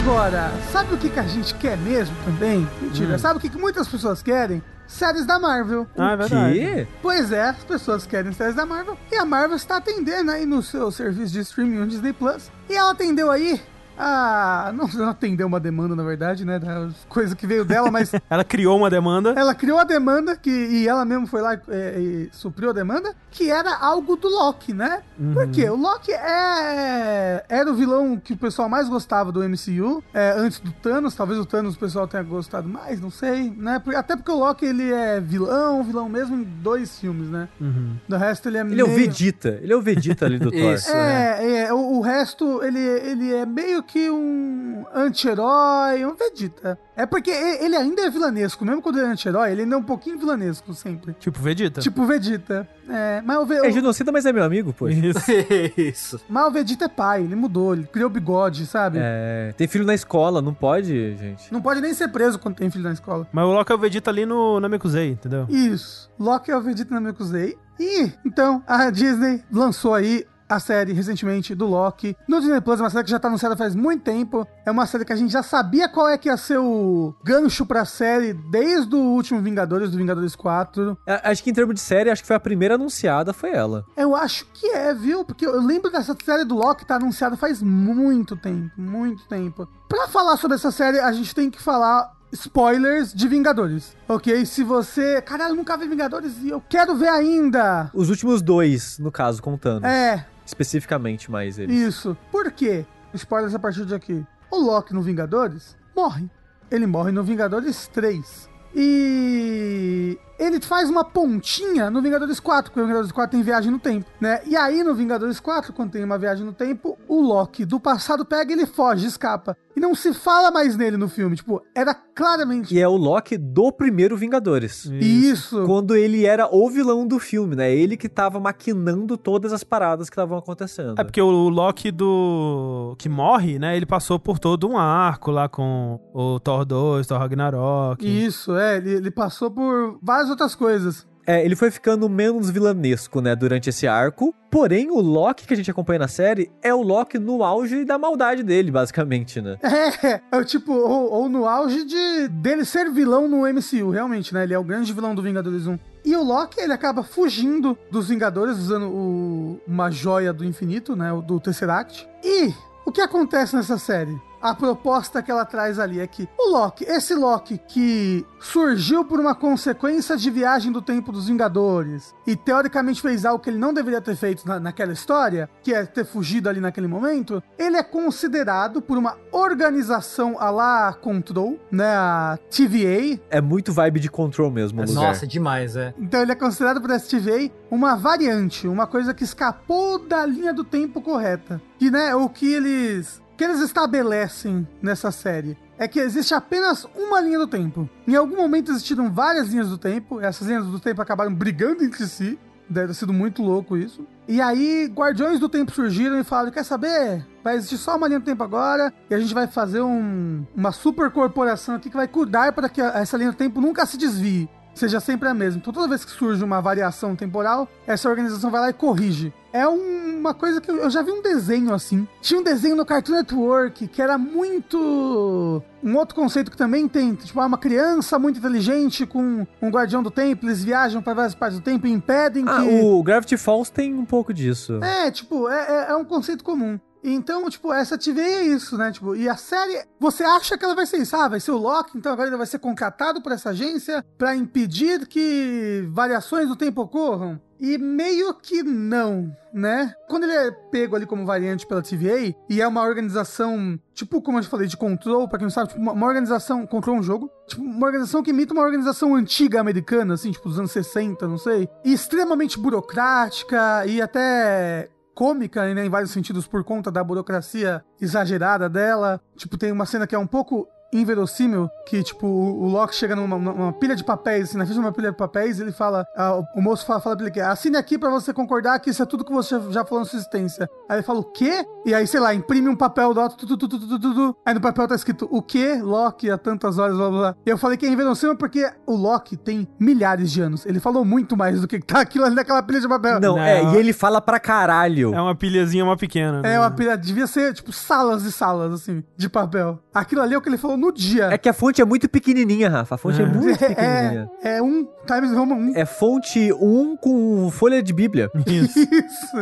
Agora, sabe o que, que a gente quer mesmo também? Mentira. Sabe o que, que muitas pessoas querem? Séries da Marvel. Ah, é verdade. Que? Pois é, as pessoas querem séries da Marvel. E a Marvel está atendendo aí no seu serviço de streaming no Disney Plus. E ela atendeu aí a. Não, não atendeu uma demanda, na verdade, né? Da coisa que veio dela, mas Ela criou uma demanda. ela criou a demanda, que, e ela mesmo foi lá é, e supriu a demanda, que era algo do Loki, né? Porque o Loki é, era o vilão que o pessoal mais gostava do MCU, é, antes do Thanos. Talvez o Thanos o pessoal tenha gostado mais, não sei, né? Até porque o Loki ele é vilão, vilão mesmo em dois filmes, né? Uhum. Do resto ele é Ele é o meio... Vegeta. Ele é o Vegeta ali do Thor. Isso. né? É, é, o, o resto, ele, ele é meio que um anti-herói, um Vegeta. É porque ele ainda é vilanesco, mesmo quando ele é anti-herói, ele ainda é um pouquinho vilanesco sempre. Tipo Vegeta. Tipo o Vegeta. É, mas, o, Ve- É genocida, mas é meu amigo, pô. Isso. Isso. mas o Vegeta é pai, ele mudou, ele criou bigode, sabe? É, tem filho na escola, não pode, gente. Não pode nem ser preso quando tem filho na escola. Mas o Loki é o Vegeta ali no Namekusei, entendeu? Isso. Loki é o Vegeta na Mekusei. E, então, a Disney lançou aí a série recentemente do Loki. No Disney Plus, é uma série que já tá anunciada faz muito tempo. É uma série que a gente já sabia qual é que ia ser o gancho pra série desde o último Vingadores, do Vingadores 4. A- Acho que em termos de série, acho que foi a primeira anunciada, foi ela. Eu acho que é, viu? Porque eu lembro dessa série do Loki tá anunciada faz muito tempo, muito tempo. Pra falar sobre essa série, a gente tem que falar spoilers de Vingadores, ok? Se você, caralho, nunca vi Vingadores e eu quero ver ainda. Os últimos dois, no caso, contando. É, Especificamente mais eles. isso. Por quê? Spoilers a partir de aqui. O Loki no Vingadores morre. Ele morre no Vingadores 3. E ele faz uma pontinha no Vingadores 4, porque o Vingadores 4 tem viagem no tempo, né? E aí no Vingadores 4, quando tem uma viagem no tempo, o Loki do passado pega, ele foge, escapa. E não se fala mais nele no filme, tipo, era claramente E é o Loki do primeiro Vingadores. isso. Quando ele era o vilão do filme, né? Ele que tava maquinando todas as paradas que estavam acontecendo. É porque o Loki do. que morre, né? Ele passou por todo um arco lá com o Thor 2, Thor Ragnarok. Isso, é, ele, ele passou por várias outras coisas. É, ele foi ficando menos vilanesco, né, durante esse arco. Porém, o Loki que a gente acompanha na série é o Loki no auge da maldade dele, basicamente, né? É, é o tipo, ou, ou no auge de dele ser vilão no MCU, realmente, né? Ele é o grande vilão do Vingadores 1. E o Loki, ele acaba fugindo dos Vingadores usando o- uma joia do infinito, né? O do Tesseract. E o que acontece nessa série? A proposta que ela traz ali é que o Loki, esse Loki que surgiu por uma consequência de viagem do tempo dos Vingadores e teoricamente fez algo que ele não deveria ter feito na- naquela história, que é ter fugido ali naquele momento, ele é considerado por uma organização a lá Control, né, a TVA, É muito vibe de control mesmo o lugar. Nossa, demais, é. então ele é considerado por essa TVA uma variante, uma coisa que escapou da linha do tempo correta. Que, né, o que eles que eles estabelecem nessa série é que existe apenas uma linha do tempo. Em algum momento existiram várias linhas do tempo, essas linhas do tempo acabaram brigando entre si. Deve ter sido muito louco isso. E aí, Guardiões do Tempo surgiram e falaram: quer saber? Vai existir só uma linha do tempo agora e a gente vai fazer um- uma super corporação aqui que vai cuidar para que essa linha do tempo nunca se desvie. Seja sempre a mesma. Então toda vez que surge uma variação temporal, essa organização vai lá e corrige. É um- uma coisa que eu, eu já vi um desenho assim. Tinha um desenho no Cartoon Network que era muito. Um outro conceito que também tem, tipo, ah, uma criança muito inteligente com um guardião do tempo, eles viajam para várias partes do tempo e impedem Ah, que. o Gravity Falls tem um pouco disso. É, tipo, é, é- é um conceito comum. Então, tipo, essa TV é isso, né? Tipo, e a série, você acha que ela vai ser isso? Ah, vai ser o Loki, então agora ele vai ser contratado por essa agência pra impedir que variações do tempo ocorram? E meio que não, né? Quando ele é pego ali como variante pela TVA, e é uma organização, tipo, como eu falei, de control, pra quem não sabe, tipo, uma, uma organização, control um jogo, tipo, uma organização que imita uma organização antiga americana, assim, tipo, dos anos 60, não sei, e extremamente burocrática e até cômica, né, em vários sentidos, por conta da burocracia exagerada dela. Tipo, tem uma cena que é um pouco inverossímil, que, tipo, o o Loki chega numa, numa pilha de papéis, assim, na frente de uma pilha de papéis, ele fala, ah, o moço fala, fala pra ele que assine aqui pra você concordar que isso é tudo que você já falou na sua existência. Aí ele fala, o quê? E aí, sei lá, imprime um papel do alto, tu, tu, tu, tu, tu, tu, tu. aí no papel tá escrito, o quê? Loki, há tantas horas, blá, blá, blá. E eu falei que é inverossímil porque o Loki tem milhares de anos. Ele falou muito mais do que tá aquilo ali naquela pilha de papel. Não, Não. é, e ele fala pra caralho. É uma pilhazinha, uma pequena. né? É uma pilha, devia ser, tipo, salas e salas, assim, de papel. Aquilo ali é o que ele falou no dia. É que a fonte é muito pequenininha, Rafa. A fonte é, É. muito pequenininha. É, é um Times Roman 1. É fonte 1 com folha de bíblia. Isso. Isso.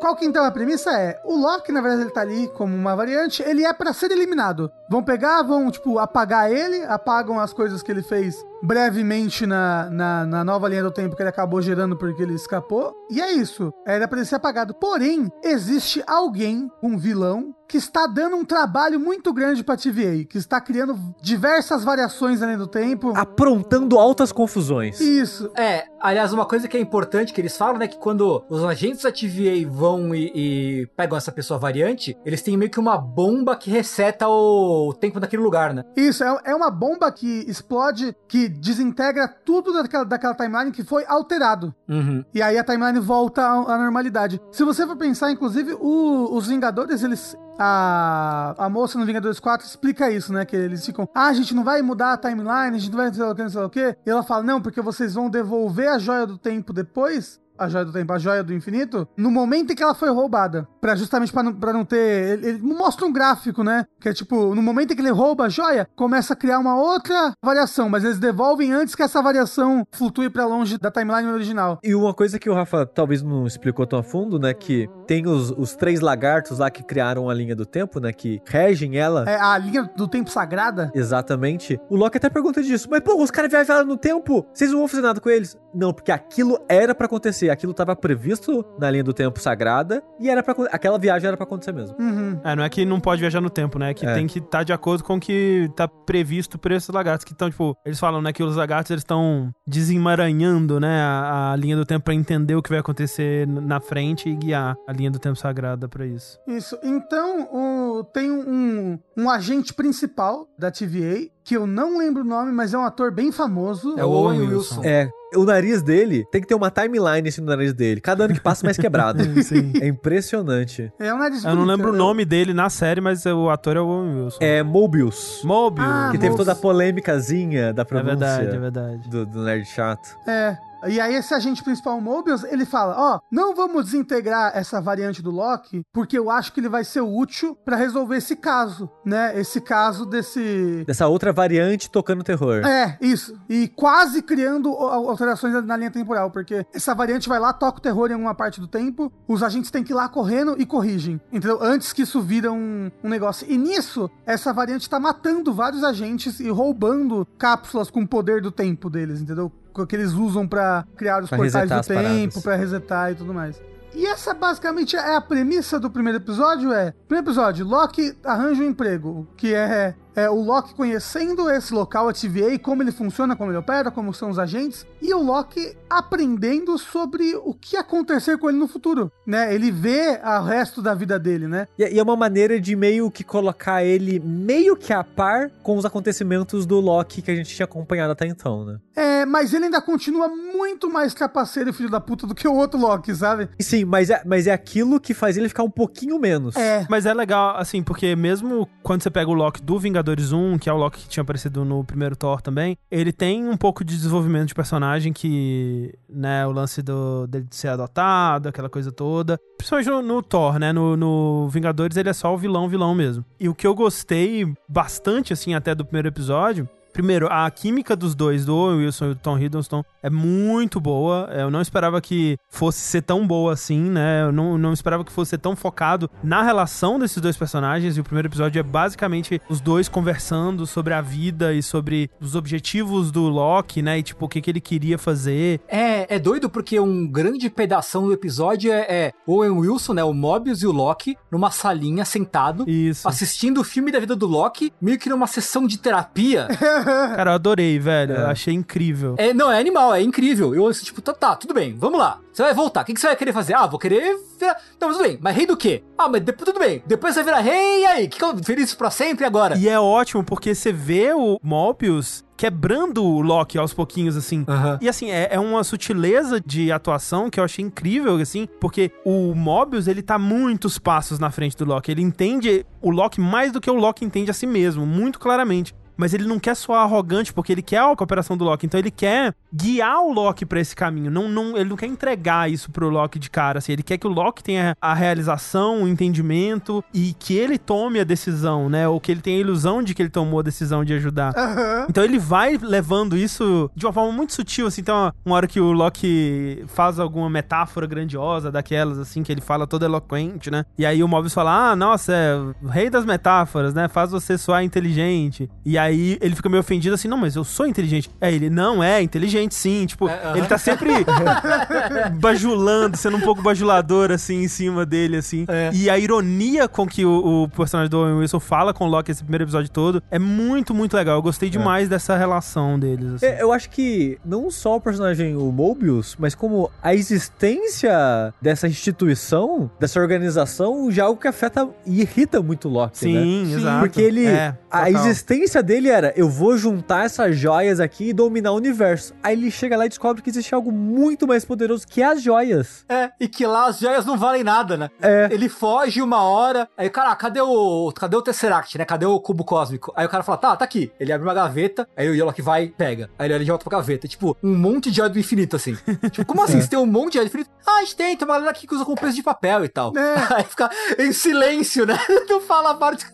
Qual que então a premissa é? O Loki, na verdade, ele tá ali como uma variante, ele é pra ser eliminado. Vão pegar, vão, tipo, apagar ele, apagam as coisas que ele fez brevemente na, na, na nova linha do tempo que ele acabou gerando porque ele escapou. E é isso. Era pra ele ser apagado. Porém, existe alguém, um vilão, que está dando um trabalho muito grande pra TVA, que está criando diversas variações além do tempo. Aprontando altas confusões. Isso. É, aliás, uma coisa que é importante que eles falam, né, que quando os agentes da TVA vão e, e pegam essa pessoa variante, eles têm meio que uma bomba que reseta o tempo naquele lugar, né? Isso, é, é uma bomba que explode, que desintegra tudo daquela, daquela timeline que foi alterado. Uhum. E aí a timeline volta à, normalidade. Se você for pensar, inclusive, o- os Vingadores, eles. A, a moça no Vingadores 4 explica isso, né? Que eles ficam, ah, a gente não vai mudar a timeline, a gente não vai sei lá o que, não sei lá o que. E ela fala, não, porque vocês vão devolver a joia do tempo depois. A joia do tempo, a joia do infinito, no momento em que ela foi roubada. Pra, justamente pra não, pra não ter. Ele, ele mostra um gráfico, né? Que é tipo, no momento em que ele rouba a joia, começa a criar uma outra variação, mas eles devolvem antes que essa variação flutue pra longe da timeline original. E uma coisa que o Rafa talvez não explicou tão a fundo, né? Que tem os, os três lagartos lá que criaram a linha do tempo, né? Que regem ela. É a linha do tempo sagrada. Exatamente. O Loki até pergunta disso. Mas, pô, os caras viajaram no tempo. Vocês não vão fazer nada com eles? Não, porque aquilo era pra acontecer. Aquilo tava previsto na linha do tempo sagrada. E era para aquela viagem era pra acontecer mesmo. Uhum. É, não é que não pode viajar no tempo, né? É que É. tem que estar de acordo com o que tá previsto por esses lagartos. Que estão, tipo, eles falam, né, que os lagartos eles estão desemaranhando, né, a, a linha do tempo pra entender o que vai acontecer na frente e guiar a linha do tempo sagrada pra isso. Isso. Então, o- tem um, um agente principal da TVA, que eu não lembro o nome, mas é um ator bem famoso. É o Owen Wilson. É. O nariz dele tem que ter uma timeline assim no nariz dele. Cada ano que passa, mais quebrado. Sim. É impressionante. É um nariz Eu não bonito, lembro o né? nome dele na série, mas o ator é o Owen Wilson. É Mobius. Mobius. Ah, que teve toda a polêmicazinha da é pronúncia verdade, é verdade. do, do nerd chato. É. E aí esse agente principal, Mobius, ele fala, ó, não vamos desintegrar essa variante do Loki, porque eu acho que ele vai ser útil pra resolver esse caso, né? Esse caso desse... Dessa outra variante tocando terror. É, isso. E quase criando alterações na- na linha temporal, porque essa variante vai lá, toca o terror em alguma parte do tempo, os agentes têm que ir lá correndo e corrigem, entendeu? Antes que isso vira um, um negócio. E nisso, essa variante tá matando vários agentes e roubando cápsulas com o poder do tempo deles, entendeu? Que eles usam pra criar os Pra portais do tempo, pra resetar e tudo mais. E essa basicamente é a premissa do primeiro episódio é, primeiro episódio, Loki arranja um emprego, que é, é o Loki conhecendo esse local, a TVA, como ele funciona, como ele opera, como são os agentes, e o Loki aprendendo sobre o que acontecer com ele no futuro, né? Ele vê o resto da vida dele, né? E, e é uma maneira de meio que colocar ele meio que a par com os acontecimentos do Loki que a gente tinha acompanhado até então, né? É, mas ele ainda continua muito mais trapaceiro e filho da puta do que o outro Loki, sabe? E sim, mas é, mas é aquilo que faz ele ficar um pouquinho menos. É. Mas é legal, assim, porque mesmo quando você pega o Loki do Vingadores 1, que é o Loki que tinha aparecido no primeiro Thor também, ele tem um pouco de desenvolvimento de personagem que, né, o lance do, dele de ser adotado, aquela coisa toda. Principalmente no, no Thor, né? No, no Vingadores ele é só o vilão, vilão mesmo. E o que eu gostei bastante, assim, até do primeiro episódio, Primeiro, a química dos dois, do Owen Wilson e do Tom Hiddleston, é muito boa. Eu não esperava que fosse ser tão boa assim, né? Eu não, não esperava que fosse ser tão focado na relação desses dois personagens. E o primeiro episódio é basicamente os dois conversando sobre a vida e sobre os objetivos do Loki, né? E tipo, o que, que ele queria fazer. É, é doido porque um grande pedação do episódio é, é Owen Wilson, né? O Mobius e o Loki numa salinha sentado, Isso. assistindo o filme da vida do Loki, meio que numa sessão de terapia. Cara, eu adorei, velho. Eu achei incrível. É, não, é animal, é incrível. Eu, assim, tipo, tá, tá, tudo bem, vamos lá. Você vai voltar, o que, que você vai querer fazer? Ah, vou querer virar... Não, mas tudo bem, mas rei do quê? Ah, mas depois, tudo bem, depois você vai virar rei, e aí? Que que eu feliz pra sempre agora? E é ótimo porque você vê o Mobius quebrando o Loki aos pouquinhos, assim. Aham. E assim, é, é uma sutileza de atuação que eu achei incrível, assim, porque o Mobius, ele tá muitos passos na frente do Loki. Ele entende o Loki mais do que o Loki entende a si mesmo, muito claramente. Mas ele não quer soar arrogante, porque ele quer a cooperação do Loki. Então ele quer guiar o Loki pra esse caminho. Não, não, ele não quer entregar isso pro Loki de cara. Assim. Ele quer que o Loki tenha a realização, o entendimento e que ele tome a decisão, né? Ou que ele tenha a ilusão de que ele tomou a decisão de ajudar. Aham. Então ele vai levando isso de uma forma muito sutil, assim. Então, uma hora que o Loki faz alguma metáfora grandiosa daquelas, assim, que ele fala todo eloquente, né? E aí o Mobius fala: Ah, nossa, é o rei das metáforas, né? Faz você soar inteligente. E aí ele fica meio ofendido assim: Não, mas eu sou inteligente. É, ele não é inteligente, sim. Tipo, É, aham. ele tá sempre bajulando, sendo um pouco bajulador, assim, em cima dele, assim. É. E a ironia com que o, o personagem do Owen Wilson fala com o Loki esse primeiro episódio todo é muito, muito legal. Eu gostei demais dessa relação deles, assim. É, Eu acho que não só o personagem, o Mobius, mas como a existência dessa instituição, dessa organização, já é algo que afeta e irrita muito o Loki, né? Sim, exato. Porque ele. É, a existência dele era: eu vou juntar essas joias aqui e dominar o universo. Aí ele chega lá e descobre que existe algo muito mais poderoso que as joias. É, e que lá as joias não valem nada, né? É. Ele foge uma hora, aí, cara, cadê o. Cadê o Tesseract, né? Cadê o cubo cósmico? Aí o cara fala, tá, tá aqui. Ele abre uma gaveta, aí o Yolok vai, pega. Aí ele olha de volta pra gaveta. Tipo, um monte de joia do infinito, assim. tipo, como assim? Você tem um monte de joia do infinito? Ah, a gente tem, tem uma galera aqui que usa com peso de papel e tal. É. Aí fica em silêncio, né? Não fala a parte.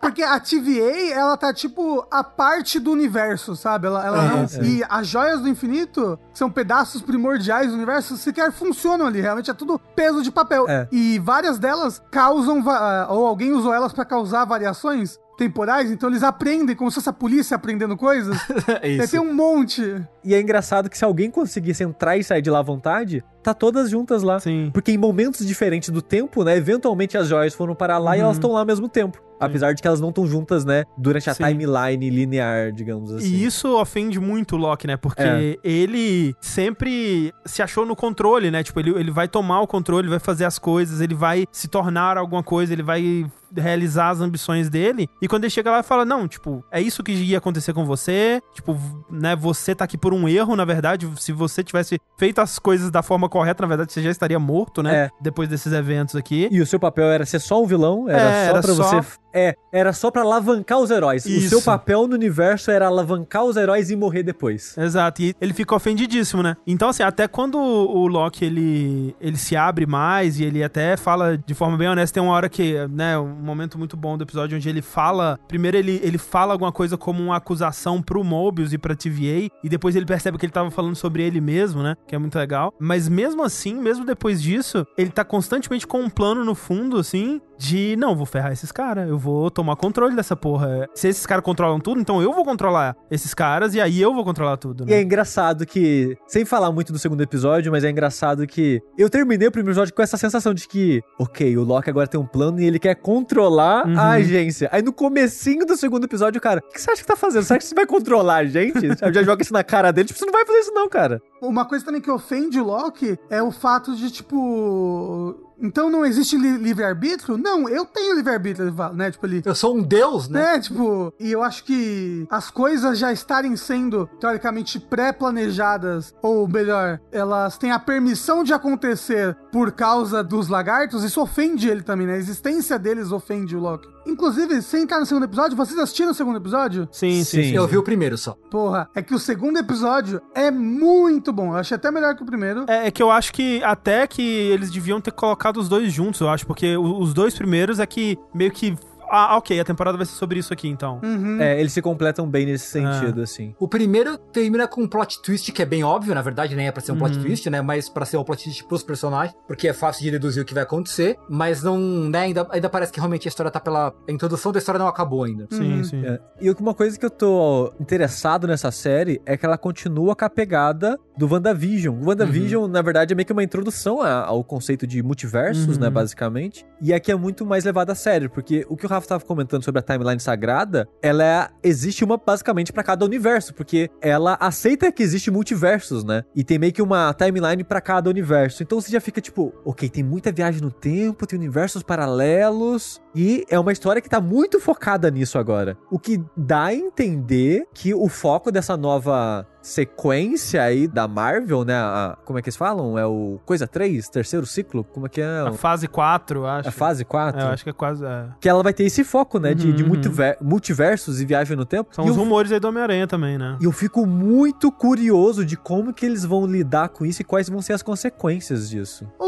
Porque a TVA, ela tá tipo a parte do universo, sabe? Ela, ela É, não. é. E as joias do infinito são pedaços primordiais do universo, sequer funcionam ali. Realmente é tudo peso de papel. É. E várias delas causam. Ou alguém usou elas pra causar variações temporais, então eles aprendem, como se fosse a polícia aprendendo coisas. É Aí isso. tem um monte. E é engraçado que se alguém conseguisse entrar e sair de lá à vontade, tá todas juntas lá. Sim. Porque em momentos diferentes do tempo, né? Eventualmente as joias foram parar lá e elas estão lá ao mesmo tempo. Apesar de que elas não estão juntas, né? Durante a Sim. timeline linear, digamos assim. E isso ofende muito o Loki, né? Porque É. ele sempre se achou no controle, né? Tipo, ele, ele vai tomar o controle, ele vai fazer as coisas, ele vai se tornar alguma coisa, ele vai realizar as ambições dele. E quando ele chega lá e fala: Não, tipo, é isso que ia acontecer com você. Tipo, né? Você tá aqui por um erro, na verdade. Se você tivesse feito as coisas da forma correta, na verdade, você já estaria morto, né? É. Depois desses eventos aqui. E o seu papel era ser só um vilão, era É, só era pra só- você. É, era só pra alavancar os heróis. O Isso. seu papel no universo era alavancar os heróis e morrer depois. Exato, e ele fica ofendidíssimo, né? Então, assim, até quando o Loki, ele, ele se abre mais e ele até fala de forma bem honesta, tem uma hora que, né, um momento muito bom do episódio onde ele fala, primeiro ele, ele fala alguma coisa como uma acusação pro Mobius e pra TVA, e depois ele percebe que ele tava falando sobre ele mesmo, né, que é muito legal. Mas mesmo assim, mesmo depois disso, ele tá constantemente com um plano no fundo, assim, de, não, vou ferrar esses caras, eu vou tomar controle dessa porra. Se esses caras controlam tudo, então eu vou controlar esses caras e aí eu vou controlar tudo, E né? é engraçado que, sem falar muito do segundo episódio, mas é engraçado que eu terminei o primeiro episódio com essa sensação de que, ok, o Loki agora tem um plano e ele quer controlar Uhum. a agência. Aí no comecinho do segundo episódio, cara, o que você acha que tá fazendo? Você acha que você vai controlar a gente? Eu já joga isso na cara dele, tipo, você não vai fazer isso não, cara. Uma coisa também que ofende o Loki é o fato de, tipo. Então não existe li- livre-arbítrio? Não, eu tenho livre-arbítrio, né? Tipo, ele. Eu sou um deus, né? Né, tipo, e eu acho que as coisas já estarem sendo, teoricamente, pré-planejadas, ou melhor, elas têm a permissão de acontecer por causa dos lagartos, isso ofende ele também, né? A existência deles ofende o Loki. Inclusive, sem entrar no segundo episódio, vocês assistiram o segundo episódio? Sim, sim, sim. Eu vi o primeiro só. Porra, é que o segundo episódio é muito bom. Eu achei até melhor que o primeiro. É, é que eu acho que até que eles deviam ter colocado os dois juntos, eu acho, porque os dois primeiros é que meio que. Ah, ok, a temporada vai ser sobre isso aqui então. Uhum. É, eles se completam bem nesse sentido, assim. O primeiro termina com um plot twist que é bem óbvio, na verdade, nem é pra ser um plot Uhum. twist, né? Mas pra ser um plot twist pros personagens, porque é fácil de deduzir o que vai acontecer, mas não, né? Ainda, ainda parece que realmente a história tá pela. A introdução da história não acabou ainda. Sim, Uhum. sim. É. E uma coisa que eu tô interessado nessa série é que ela continua com a pegada do WandaVision. O WandaVision, na verdade, é meio que uma introdução ao conceito de multiversos, Uhum. né, basicamente. E aqui é muito mais levado a sério, porque o que o Rafa tava comentando sobre a timeline sagrada, ela é- existe uma basicamente pra cada universo, porque ela aceita que existe multiversos, né? E tem meio que uma timeline pra cada universo. Então você já fica tipo, ok, tem muita viagem no tempo, tem universos paralelos, e é uma história que tá muito focada nisso agora. O que dá a entender que o foco dessa nova sequência aí da Marvel, né? a- como é que eles falam? É o Coisa 3? Terceiro ciclo? Como é que é? A fase 4, eu acho. A fase 4? É, eu acho que é quase. é. Que ela vai ter esse foco, né? de de Uhum, multiver- multiversos e viagem no tempo. São e os eu, rumores aí do Homem-Aranha também, né? e eu fico muito curioso de como que eles vão lidar com isso e quais vão ser as consequências disso. O,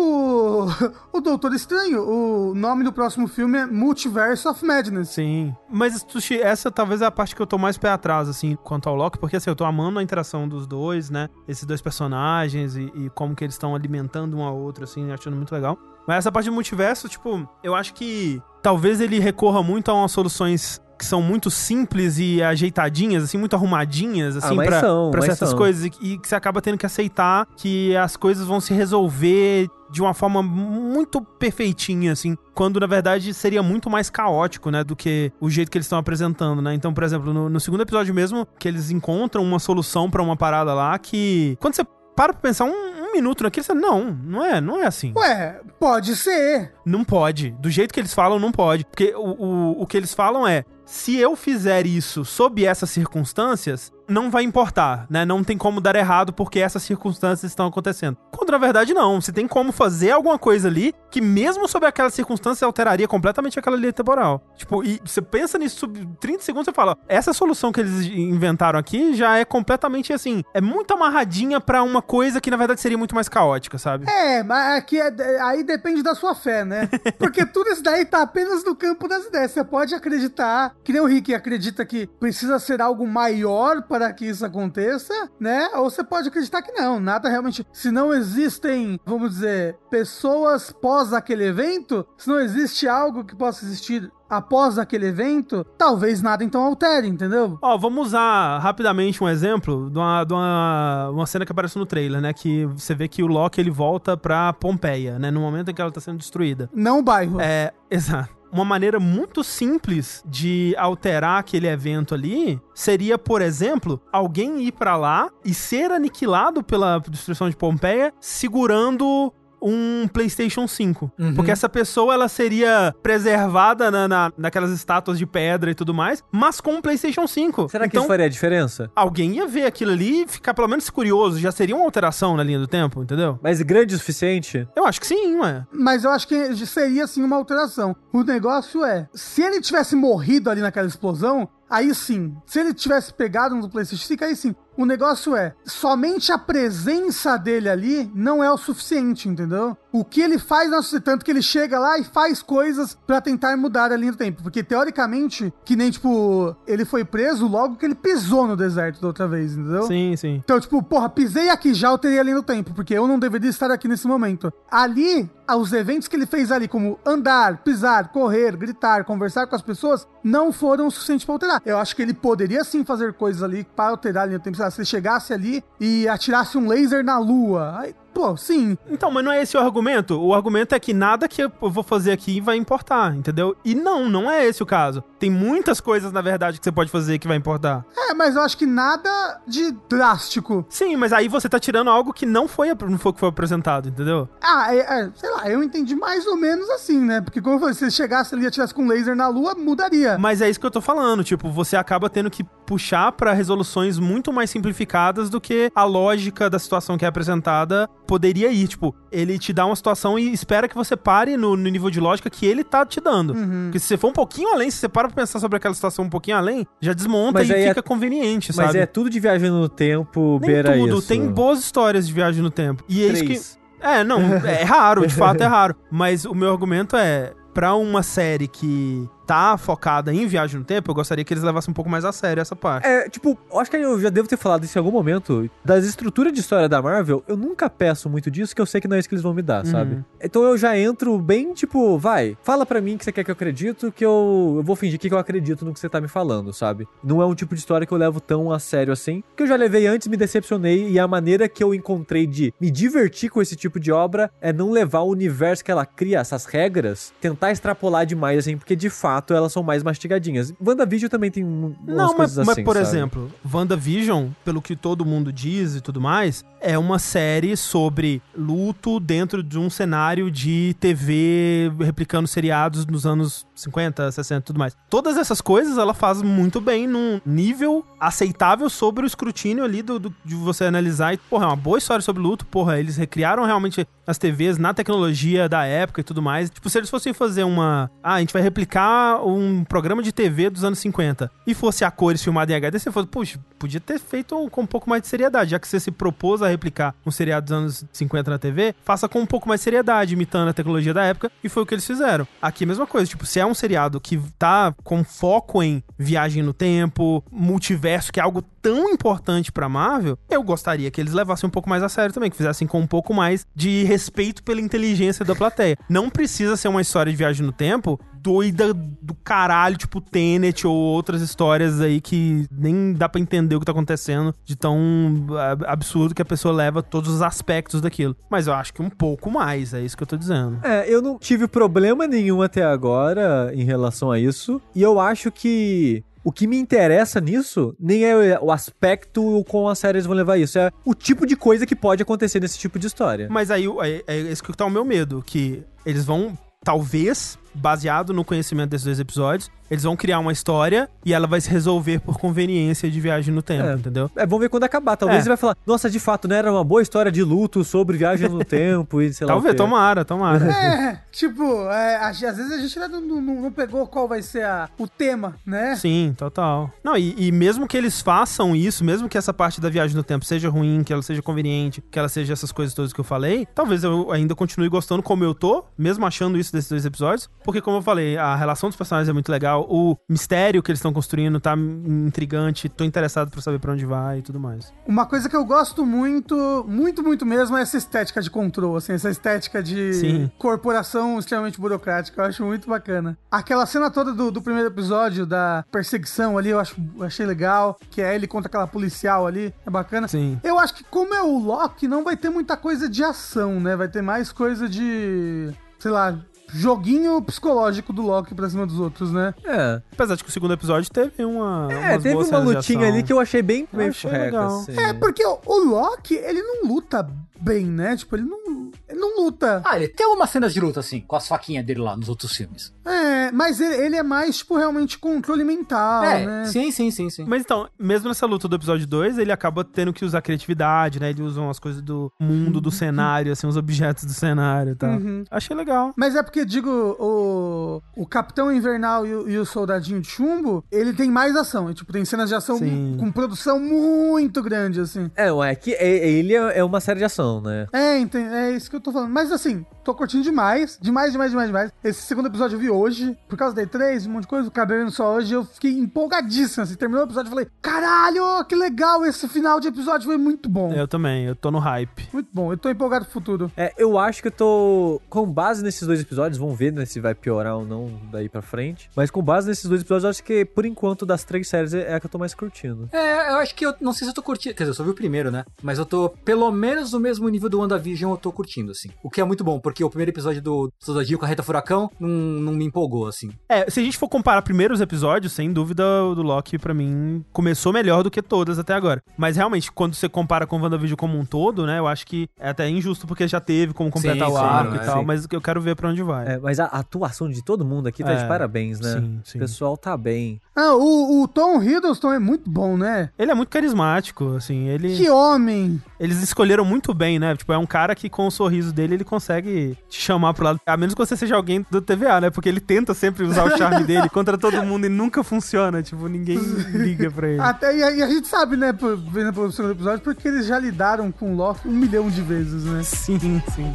o Doutor Estranho, o nome do próximo filme é Multiverse of Madness. Sim. Mas, essa talvez é a parte que eu tô mais pé atrás, assim, quanto ao Loki, porque, assim, eu tô amando a interação dos dois, né? Esses dois personagens e, e como que eles estão alimentando um ao outro, assim, achando muito legal. Mas essa parte de multiverso, tipo, eu acho que talvez ele recorra muito a umas soluções que são muito simples e ajeitadinhas, assim, muito arrumadinhas, assim, mas pra, são, pra certas são. coisas. E, e que você acaba tendo que aceitar que as coisas vão se resolver de uma forma muito perfeitinha, assim, quando na verdade seria muito mais caótico, né, do que o jeito que eles estão apresentando, né? Então, por exemplo, no, no segundo episódio mesmo, que eles encontram uma solução pra uma parada lá que. Quando você para pra pensar um, um minuto naquilo, você. Não, não é, não é assim. Ué, pode ser. Não pode. Do jeito que eles falam, não pode. Porque o, o, o que eles falam é: se eu fizer isso sob essas circunstâncias, não vai importar, né? Não tem como dar errado porque essas circunstâncias estão acontecendo. Quando na verdade não. Você tem como fazer alguma coisa ali que, mesmo sob aquela circunstância, alteraria completamente aquela linha temporal. Tipo, e você pensa nisso sub 30 segundos você fala: essa solução que eles inventaram aqui já é completamente assim. É muito amarradinha pra uma coisa que na verdade seria muito mais caótica, sabe? É, mas aqui é, aí depende da sua fé, né? Porque tudo isso daí tá apenas no campo das ideias. Você pode acreditar, que nem o Rick acredita que precisa ser algo maior para que isso aconteça, né? Ou você pode acreditar que não, nada realmente. Se não existem, vamos dizer, pessoas pós aquele evento, se não existe algo que possa existir após aquele evento, talvez nada então altere, entendeu? Ó, vamos usar rapidamente um exemplo de uma, de uma, uma cena que aparece no trailer, né? Que você vê que o Loki ele volta pra Pompeia, né? No momento em que ela tá sendo destruída. Não o bairro. É, exato. Uma maneira muito simples de alterar aquele evento ali seria, por exemplo, alguém ir pra lá e ser aniquilado pela destruição de Pompeia segurando um PlayStation 5. Uhum. Porque essa pessoa ela seria preservada na, na, naquelas estátuas de pedra e tudo mais, mas com um PlayStation 5. Será que então, isso faria a diferença? alguém ia ver aquilo ali e ficar pelo menos curioso. Já seria uma alteração na linha do tempo, entendeu? Mas grande o suficiente? Eu acho que sim, ué. Mas eu acho que seria sim uma alteração. O negócio é, se ele tivesse morrido ali naquela explosão, aí sim. Se ele tivesse pegado no PlayStation 5, aí sim. O negócio é, somente a presença dele ali não é o suficiente, entendeu? O que ele faz não é tanto que ele chega lá e faz coisas pra tentar mudar a linha do tempo. Porque teoricamente, que nem tipo, ele foi preso logo que ele pisou no deserto da outra vez, entendeu? Sim, sim. Então, tipo, porra, pisei aqui, já alterei ali no tempo, porque eu não deveria estar aqui nesse momento. Ali, os eventos que ele fez ali, como andar, pisar, correr, gritar, conversar com as pessoas, não foram o suficiente pra alterar. Eu acho que ele poderia sim fazer coisas ali para alterar a linha do tempo. Sei lá, se ele chegasse ali e atirasse um laser na lua. Aí, pô, sim. Então, mas não é esse o argumento. O argumento é que nada que eu vou fazer aqui vai importar, entendeu? E não, não é esse o caso. Tem muitas coisas, na verdade, que você pode fazer que vai importar. É, mas eu acho que nada de drástico. Sim, mas aí você tá tirando algo que não foi, não foi o que foi apresentado, entendeu? Ah, é, é, sei lá, eu entendi mais ou menos assim, né? Porque como falei, se ele chegasse ali e atirasse com um laser na lua, mudaria. Mas é isso que eu tô falando, tipo, você acaba tendo que puxar pra resoluções muito mais simplificadas do que a lógica da situação que é apresentada poderia ir. Tipo, ele te dá uma situação e espera que você pare no, no nível de lógica que ele tá te dando. Uhum. Porque se você for um pouquinho além, se você para pra pensar sobre aquela situação um pouquinho além, já desmonta Mas e é- fica conveniente, Mas sabe? é tudo de viagem no tempo, Nem beira tudo, isso. tem boas histórias de viagem no tempo. E é isso que. É, não, é raro, de fato é raro. Mas o meu argumento é, pra uma série que tá focada em viagem no tempo, eu gostaria que eles levassem um pouco mais a sério essa parte. É, tipo, eu acho que eu já devo ter falado isso em algum momento. Das estruturas de história da Marvel, eu nunca peço muito disso, que eu sei que não é isso que eles vão me dar, sabe? Então eu já entro bem, tipo, vai, fala pra mim que você quer que eu acredito, que eu, eu vou fingir que eu acredito no que você tá me falando, sabe? Não é um tipo de história que eu levo tão a sério assim, que eu já levei antes, me decepcionei, e a maneira que eu encontrei de me divertir com esse tipo de obra é não levar o universo que ela cria, essas regras, tentar extrapolar demais, assim, porque de fato elas são mais mastigadinhas. WandaVision também tem um- Não, mas, coisas mas, assim, por sabe? exemplo, WandaVision, pelo que todo mundo diz e tudo mais, é uma série sobre luto dentro de um cenário de TV replicando seriados nos anos 50, 60 e tudo mais. Todas essas coisas ela faz muito bem num nível aceitável sobre o escrutínio ali do, do- de você analisar. E, porra, é uma boa história sobre luto. Porra, eles recriaram realmente as TVs na tecnologia da época e tudo mais. Tipo, se eles fossem fazer uma. Ah, a gente vai replicar um programa de TV dos anos 50 e fosse a cores filmado em HD, você fosse, puxa, podia ter feito com um pouco mais de seriedade. Já que você se propôs a replicar um seriado dos anos 50 na TV, faça com um pouco mais de seriedade, imitando a tecnologia da época. E foi o que eles fizeram. Aqui é a mesma coisa. Tipo, se é um seriado que tá com foco em viagem no tempo, multiverso, que é algo tão importante pra Marvel, eu gostaria que eles levassem um pouco mais a sério também, que fizessem com um pouco mais de respeito pela inteligência da plateia. Não precisa ser uma história de viagem no tempo doida do caralho, tipo Tenet ou outras histórias aí que nem dá pra entender o que tá acontecendo de tão ab- absurdo que a pessoa leva todos os aspectos daquilo. Mas eu acho que um pouco mais, é isso que eu tô dizendo. É, eu não tive problema nenhum até agora em relação a isso. E eu acho que o que me interessa nisso nem é o aspecto com as séries vão levar isso. É o tipo de coisa que pode acontecer nesse tipo de história. Mas aí é, é esse que tá o meu medo, que eles vão, talvez, baseado no conhecimento desses dois episódios, eles vão criar uma história e ela vai se resolver por conveniência de viagem no tempo, É. entendeu? É, vamos ver quando acabar. Talvez É. você vai falar, nossa, de fato, não era uma boa história de luto sobre viagem no tempo e sei lá. Talvez, tomara, tomara. É, tipo, é, às vezes a gente não, não- não pegou qual vai ser a- o tema, né? Sim, total. Não, e, e mesmo que eles façam isso, mesmo que essa parte da viagem no tempo seja ruim, que ela seja conveniente, que ela seja essas coisas todas que eu falei, talvez eu ainda continue gostando como eu tô, mesmo achando isso desses dois episódios, porque como eu falei, a relação dos personagens é muito legal, o mistério que eles estão construindo tá intrigante, tô interessado pra saber pra onde vai e tudo mais. Uma coisa que eu gosto muito, muito, muito mesmo é essa estética de controle, assim, essa estética de Sim. corporação extremamente burocrática. Eu acho muito bacana. Aquela cena toda do, do primeiro episódio, da perseguição ali, eu acho, eu achei legal. Que é ele contra aquela policial ali, é bacana. Sim. Eu acho que como é o Loki, não vai ter muita coisa de ação, né? Vai ter mais coisa de, sei lá, joguinho psicológico do Loki pra cima dos outros, né? É, Apesar de que o segundo episódio teve uma. é umas teve boas uma lutinha ali que eu achei bem, Eu bem achei legal. assim. É, porque o, o Loki, ele não luta bem, né? Tipo, ele não, ele não luta. Ah, ele tem algumas cenas de luta, assim, com as faquinhas dele lá nos outros filmes. É, mas ele, ele é mais, tipo, realmente controle mental, é, né? sim, sim, sim, sim. Mas então, mesmo nessa luta do episódio 2, ele acaba tendo que usar criatividade, né? Ele usa umas coisas do mundo, do cenário, assim, os objetos do cenário e tal. Uhum. Achei legal. Mas é porque, digo, o, o Capitão Invernal e o, e o Soldadinho de Chumbo, ele tem mais ação. E, tipo, tem cenas de ação Sim. com produção muito grande, assim. É, é que é- ele é é uma série de ação, né? É, é isso que eu tô falando. Mas assim, tô curtindo demais. Demais, demais, demais, demais. Esse segundo episódio eu vi hoje. Por causa da E3, um monte de coisa. Acabei vendo só hoje. Eu fiquei empolgadíssimo. Assim, terminou o episódio e falei: Caralho, que legal. Esse final de episódio foi muito bom. Eu também, eu tô no hype. Muito bom. Eu tô empolgado pro futuro. É, eu acho que eu tô. Com base nesses dois episódios, vamos ver né, se vai piorar ou não daí pra frente. Mas com base nesses dois episódios, eu acho que por enquanto das três séries é a que eu tô mais curtindo. É, eu acho que eu não sei se eu tô curtindo. Quer dizer, eu só vi o primeiro, né? Mas eu tô pelo menos no mesmo nível do WandaVision, eu tô curtindo, assim. O que é muito bom, porque o primeiro episódio do Soldadinho Carreta Furacão não, não me empolgou, assim. É, se a gente for comparar primeiros episódios, sem dúvida o do Loki, pra mim, começou melhor do que todas até agora. Mas realmente, quando você compara com o WandaVision como um todo, né, eu acho que é até injusto porque já teve como completar Sim, o sim, arco é, e tal, sim. mas eu quero ver pra onde vai. É, mas a atuação de todo mundo aqui tá É, de parabéns, né? sim, sim. O pessoal tá bem. Ah, o, o Tom Hiddleston é muito bom, né? Ele é muito carismático, assim, ele... Que homem. eles escolheram muito bem, né? Tipo, é um cara que com o sorriso dele ele consegue te chamar pro lado. A menos que você seja alguém do TVA, né? Porque ele tenta sempre usar o charme dele contra todo mundo e nunca funciona. Tipo, ninguém liga pra ele. Até, e, a, e a gente sabe, né, por- vendo pelo segundo episódio, porque eles já lidaram com o Loki um milhão de vezes, né? Sim, sim.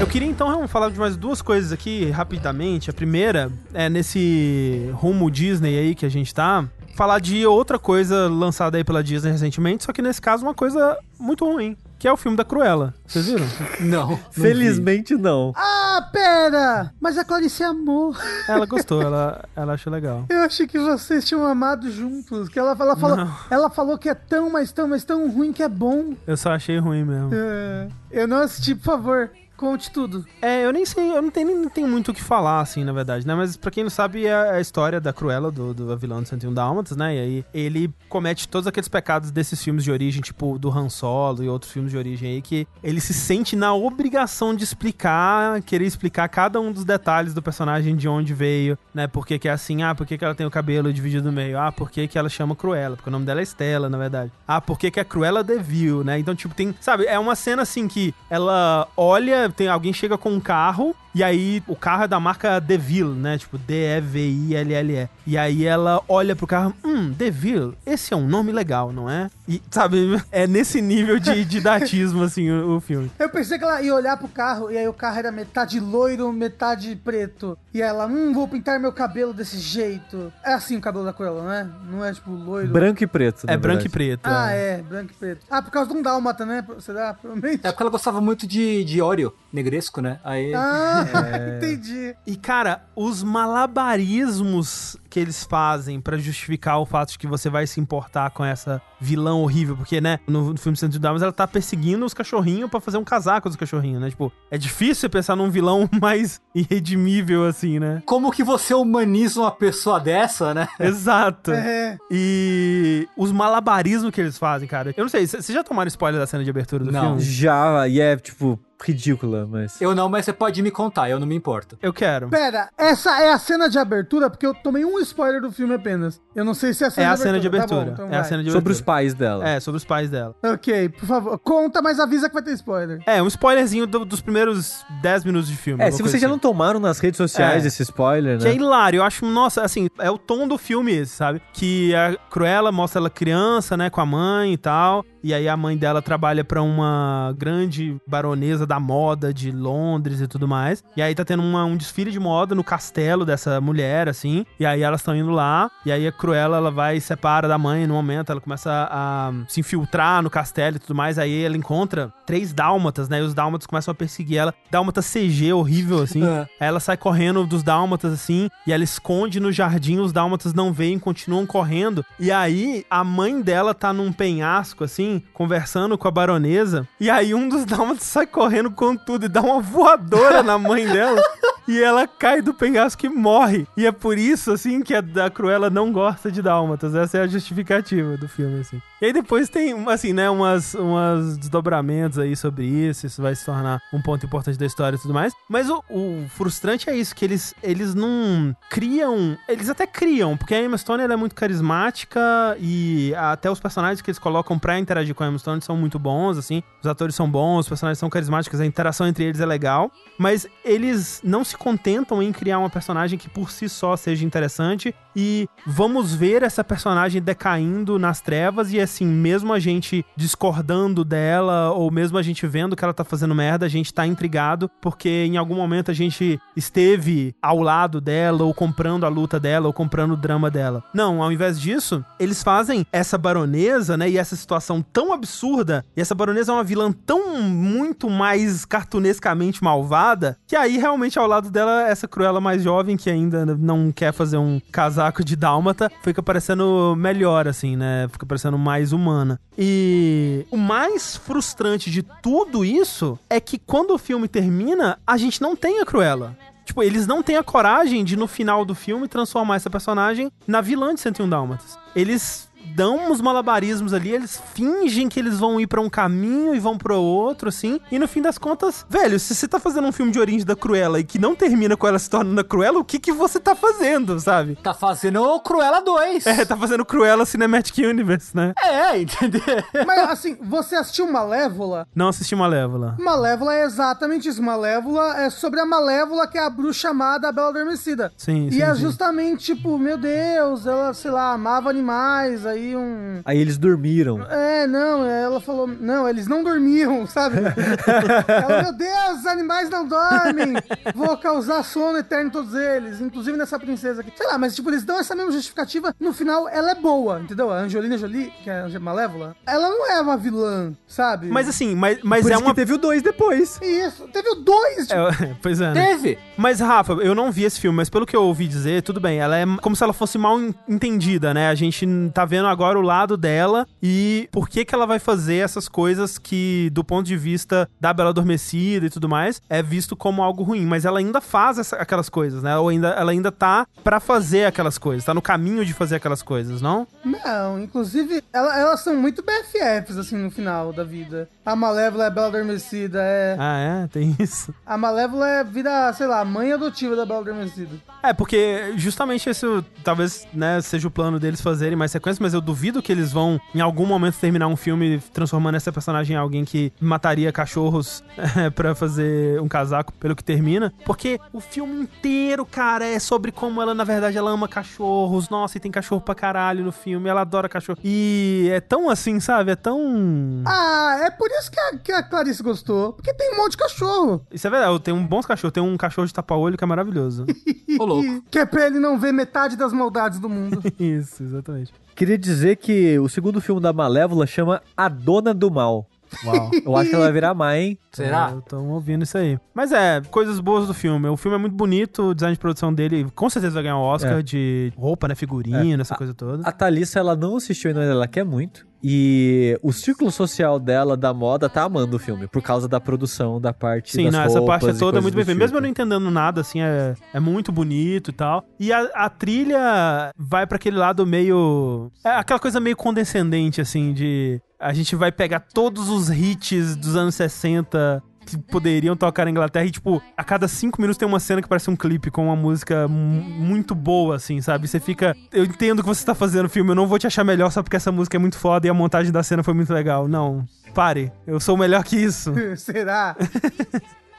Eu queria então falar de mais duas coisas aqui rapidamente. A primeira é nesse rumo Disney aí que a gente tá. Falar de outra coisa lançada aí pela Disney recentemente, só que nesse caso uma coisa muito ruim, que é o filme da Cruella. Vocês viram? Não. Felizmente não. Ah, pera! Mas a Clarice amou. Ela gostou, ela, ela achou legal. Eu achei que vocês tinham amado juntos. Que ela, ela, falou, Não. ela falou que é tão, mas tão, mas tão ruim que é bom. Eu só achei ruim mesmo. É, eu não assisti, por favor. Conte tudo. É, eu nem sei, eu não tenho, nem tenho muito o que falar, assim, na verdade, né? Mas pra quem não sabe, é a história da Cruella, do, do vilão do 101 Dálmatas, né? E aí ele comete todos aqueles pecados desses filmes de origem, tipo do Han Solo e outros filmes de origem aí, que ele se sente na obrigação de explicar, querer explicar cada um dos detalhes do personagem, de onde veio, né? Por que que é assim, ah, por que que ela tem o cabelo dividido no meio? Ah, por que que ela chama Cruella? Porque o nome dela é Estela, na verdade. Ah, por que que é Cruella Devil, né? Então, tipo, tem, sabe, é uma cena assim que ela olha, tem alguém chega com um carro e aí o carro é da marca Deville, né? Tipo D-E-V-I-L-L-E. E aí ela olha pro carro, hum, Deville, esse é um nome legal, não é? E, sabe, é nesse nível de didatismo, assim, o, o filme. Eu pensei que ela ia olhar pro carro e aí o carro era metade loiro, metade preto. E ela, hum, vou pintar meu cabelo desse jeito. É assim o cabelo da Cruella, não é? Não é tipo loiro. Branco e preto. É branco e preto. Ah, é. é, branco e preto. Ah, por causa de um dálmata, né? Será? Provavelmente. É porque ela gostava muito de, de Oreo, negresco, né? Aí. Ah, entendi. E, cara, os malabarismos que eles fazem pra justificar o fato de que você vai se importar com essa vilã horrível, porque, né, no, no filme Santos de Damas, ela tá perseguindo os cachorrinhos pra fazer um casaco dos cachorrinhos, né? Tipo, é difícil você pensar num vilão mais irredimível assim, né? Como que você humaniza uma pessoa dessa, né? Exato. É. E os malabarismos que eles fazem, cara. Eu não sei, vocês já tomaram spoiler da cena de abertura do Não. filme? Já, e é, tipo, ridícula, mas... Eu não, mas você pode me contar, eu não me importo. Eu quero. Pera, essa é a cena de abertura, porque eu tomei um spoiler do filme apenas. Eu não sei se é a É cena a de cena de abertura. Tá abertura. bom, então é a vai. cena de Sobre os abertura. Pais dela. É, sobre os pais dela. Ok, por favor. Conta, mas avisa que vai ter spoiler. É, um spoilerzinho do- dos primeiros 10 minutos de filme. É, alguma se coisa vocês já assim. não tomaram nas redes sociais É. esse spoiler, Que é né? hilário, eu acho, nossa, assim, é o tom do filme esse, sabe? Que a Cruella mostra ela criança, né, com a mãe e tal. E aí a mãe dela trabalha pra uma grande baronesa da moda de Londres e tudo mais. E aí tá tendo uma- um desfile de moda no castelo dessa mulher, assim. E aí elas estão indo lá. E aí a Cruella, ela vai e separa da mãe no momento. Ela começa a se infiltrar no castelo e tudo mais. Aí ela encontra três dálmatas, né? E os dálmatas começam a perseguir ela. Dálmata CG horrível, assim. É. Aí ela sai correndo dos dálmatas assim, e ela esconde no jardim, os dálmatas não veem, continuam correndo. E aí a mãe dela tá num penhasco assim, conversando com a baronesa, e aí um dos dálmatas sai correndo com tudo e dá uma voadora na mãe dela. E ela cai do penhasco e morre. E é por isso, assim, que a, a Cruella não gosta de dálmatas. Essa é a justificativa do filme, assim. E aí depois tem, assim, né, umas, umas desdobramentos aí sobre isso. Isso vai se tornar um ponto importante da história e tudo mais. Mas o, o frustrante é isso, que eles, eles não criam... Eles até criam, porque a Emma Stone ela é muito carismática e até os personagens que eles colocam pra interagir com a Emma Stone são muito bons, assim. Os atores são bons, os personagens são carismáticos, a interação entre eles é legal. Mas eles não se contentam em criar uma personagem que por si só seja interessante e vamos ver essa personagem decaindo nas trevas e assim, mesmo a gente discordando dela ou mesmo a gente vendo que ela tá fazendo merda, a gente tá intrigado porque em algum momento a gente esteve ao lado dela ou comprando a luta dela ou comprando o drama dela. Não, ao invés disso, eles fazem essa baronesa, né, e essa situação tão absurda, e essa baronesa é uma vilã tão muito mais cartunescamente malvada, que aí realmente ao lado dela essa Cruella mais jovem que ainda não quer fazer um casal casaco de dálmata, fica parecendo melhor, assim, né? Fica parecendo mais humana. E o mais frustrante de tudo isso é que quando o filme termina, a gente não tem a Cruella. Tipo, eles não têm a coragem de, no final do filme, transformar essa personagem na vilã de 101 Dálmatas. Eles dão uns malabarismos ali, eles fingem que eles vão ir pra um caminho e vão pro outro, assim. E no fim das contas, velho, se você tá fazendo um filme de origem da Cruella e que não termina com ela se tornando a Cruella, o que que você tá fazendo, sabe? Tá fazendo o Cruella 2. É, tá fazendo Cruella Cinematic Universe, né? É, entendeu? Mas assim, você assistiu Malévola? Não assisti Malévola. Malévola é exatamente isso. Malévola é sobre a Malévola, que é a bruxa amada, a Bela Adormecida. Sim, E sim, é sim. justamente, tipo, meu Deus, ela, sei lá, amava animais, aí um. Aí eles dormiram. É, não, ela falou, não, eles não dormiam, sabe? ela, meu Deus, os animais não dormem, vou causar sono eterno em todos eles, inclusive nessa princesa aqui. Sei lá, mas tipo, eles dão essa mesma justificativa, no final ela é boa, entendeu? A Angelina Jolie, que é a Malévola, ela não é uma vilã, sabe? Mas assim, mas, mas Por é isso uma. que teve o dois depois. Isso, teve o dois, tipo, É, pois é. né? Teve. Mas, Rafa, eu não vi esse filme, mas pelo que eu ouvi dizer, tudo bem. Ela é como se ela fosse mal en- entendida, né? A gente tá vendo agora o lado dela e por que que ela vai fazer essas coisas que, do ponto de vista da Bela Adormecida e tudo mais, é visto como algo ruim. Mas ela ainda faz essa- aquelas coisas, né? Ou ainda, ela ainda tá pra fazer aquelas coisas, tá no caminho de fazer aquelas coisas, não? Não, inclusive, ela- elas são muito BFFs, assim, no final da vida. A Malévola é a Bela Adormecida, é... Ah, é? Tem isso. A Malévola é vira, sei lá, mãe adotiva da Bela Adormecida. É, porque justamente esse talvez, né, seja o plano deles fazerem mais sequências, mas eu duvido que eles vão, em algum momento, terminar um filme transformando essa personagem em alguém que mataria cachorros é, pra fazer um casaco, pelo que termina. Porque o filme inteiro, cara, é sobre como ela, na verdade, ela ama cachorros. Nossa, e tem cachorro pra caralho no filme, ela adora cachorro. E é tão assim, sabe? É tão. Ah, é por isso que a, que a Clarice gostou. Porque tem um monte de cachorro. Isso é verdade, tem um bons cachorros. Tem um cachorro de tapa-olho que é maravilhoso. Ô, louco. Que é pra ele não ver metade das maldades do mundo. Isso, exatamente. Queria dizer que o segundo filme da Malévola chama A Dona do Mal. Uau. Eu acho que ela vai virar mãe. Será? Estão ouvindo isso aí. Mas é, coisas boas do filme. O filme é muito bonito, o design de produção dele com certeza vai ganhar um Oscar É. de roupa, né? Figurino, essa coisa toda. A Thalissa, ela não assistiu ainda, mas ela quer muito. E o círculo social dela, da moda, tá amando o filme, por causa da produção, da parte Sim, das não, essa parte é toda coisas muito bem feita. Mesmo eu tipo. não entendendo nada, assim, é, é muito bonito e tal. E a, a trilha vai pra aquele lado meio. É aquela coisa meio condescendente, assim, de. A gente vai pegar todos os hits dos anos 60 que poderiam tocar na Inglaterra e, tipo, a cada cinco minutos tem uma cena que parece um clipe com uma música mu- muito boa, assim, sabe? Você fica. Eu entendo o que você tá fazendo filme, eu não vou te achar melhor só porque essa música é muito foda e a montagem da cena foi muito legal. Não. Pare, eu sou melhor que isso. Será?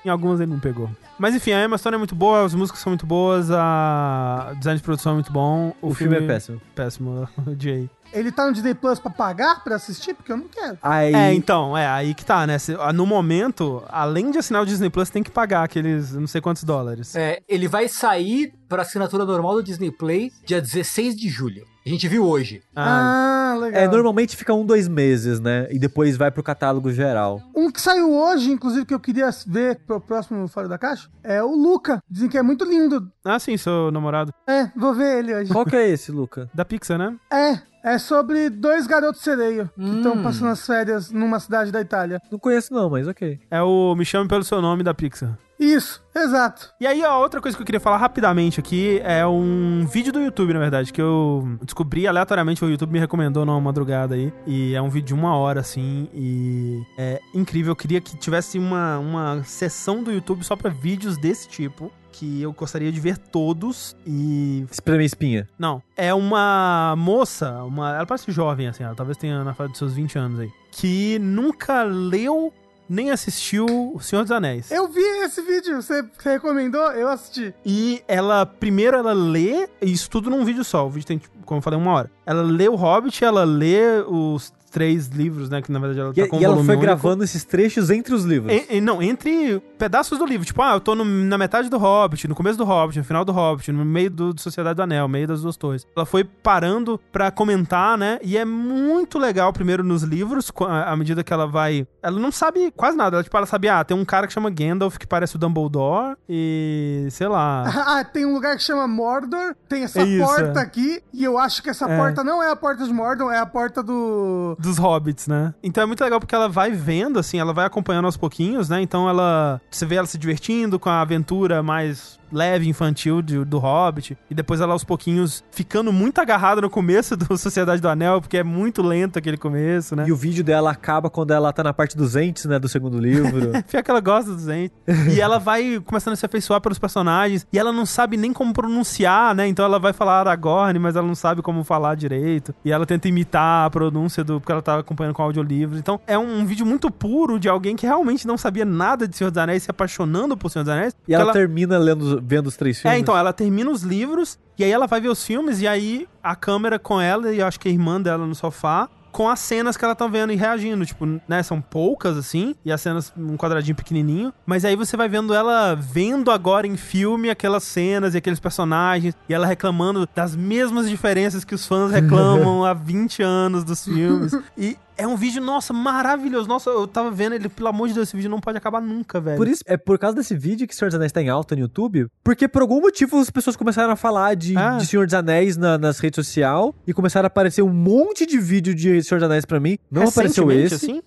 Em algumas ele não pegou. Mas enfim, a Emma Stone é muito boa, as músicas são muito boas, a o design de produção é muito bom. O filme é péssimo. Péssimo, o Jay. Ele tá no Disney Plus pra pagar pra assistir? Porque eu não quero. Aí, É, então, é aí que tá, né? Se- No momento, além de assinar o Disney Plus, tem que pagar aqueles não sei quantos dólares. É, ele vai sair pra assinatura normal do Disney Play dia 16 de julho. A gente viu hoje. Ah, Ah, legal. é, normalmente fica um, dois meses, né? E depois vai pro catálogo geral. Um que saiu hoje, inclusive, que eu queria ver pro próximo Fora da Caixa, é o Luca. Dizem que é muito lindo. ah, sim, seu namorado. É, vou ver ele hoje. Qual que é esse, Luca? Da Pixar, né? É, é sobre dois garotos sereio que Hum. estão passando as férias numa cidade da Itália. Não conheço não, mas ok. É o Me Chame Pelo Seu Nome da Pixar. Isso, exato. E aí, a outra coisa que eu queria falar rapidamente aqui é um vídeo do YouTube, na verdade, que eu descobri aleatoriamente, o YouTube me recomendou numa madrugada aí. E é um vídeo de uma hora, assim, e é incrível. Eu queria que tivesse uma, uma sessão do YouTube só pra vídeos desse tipo. Que eu gostaria de ver todos e. Espreme espinha. Não. É uma moça, uma. Ela parece jovem, assim, ela talvez tenha na fase dos seus 20 anos aí. Que nunca leu nem assistiu O Senhor dos Anéis. Eu vi esse vídeo, você você recomendou? Eu assisti. E ela, primeiro ela lê, isso tudo num vídeo só, o vídeo tem, tipo, como eu falei, uma hora. Ela lê o Hobbit, ela lê os três livros, né? Que na verdade ela E, tá com um e ela volume foi único. gravando esses trechos entre os livros. E- e não, entre pedaços do livro. Tipo, ah, eu tô no- na metade do Hobbit, no começo do Hobbit, no final do Hobbit, no meio do, do Sociedade do Anel, meio das duas torres. Ela foi parando pra comentar, né? E é muito legal, primeiro, nos livros, à medida que ela vai. Ela não sabe quase nada. Ela, tipo, ela sabe, ah, tem um cara que chama Gandalf que parece o Dumbledore e. sei lá. Ah, tem um lugar que chama Mordor, tem essa É porta é. aqui, e eu acho que essa É. porta não é a porta de Mordor, é a porta do. dos hobbits, né? Então é muito legal porque ela vai vendo, assim, ela vai acompanhando aos pouquinhos, né? Então ela. Você vê ela se divertindo com a aventura mais leve, infantil de- do Hobbit. E depois ela aos pouquinhos ficando muito agarrada no começo do Sociedade do Anel, porque é muito lento aquele começo, né? E o vídeo dela acaba quando ela tá na parte dos entes, né, do segundo livro. Pior que ela gosta dos entes. e ela vai começando a se afeiçoar pelos personagens. E ela não sabe nem como pronunciar, né? Então ela vai falar Aragorn, mas ela não sabe como falar direito. E ela tenta imitar a pronúncia do. Porque ela tá acompanhando com o audiolivro. Então é um vídeo muito puro de alguém que realmente não sabia nada de Senhor dos Anéis, se apaixonando por Senhor dos Anéis. e Porque ela, termina lendo, vendo os três filmes. é, então, ela termina os livros e aí ela vai ver os filmes e aí a câmera com ela e eu acho que a irmã dela no sofá com as cenas que ela tá vendo e reagindo, tipo, né, são poucas assim, e as cenas um quadradinho pequenininho, mas aí você vai vendo ela vendo agora em filme aquelas cenas e aqueles personagens e ela reclamando das mesmas diferenças que os fãs reclamam há 20 anos dos filmes. E é um vídeo, nossa, maravilhoso. Nossa, eu tava vendo ele, pelo amor de Deus, esse vídeo não pode acabar nunca, velho. Por isso, é por causa desse vídeo que Senhor dos Anéis tá em alta no YouTube, porque por algum motivo as pessoas começaram a falar de, Ah. de Senhor dos Anéis na- nas redes sociais e começaram a aparecer um monte de vídeo de Senhor dos Anéis pra mim. Não apareceu Recentemente, esse. assim?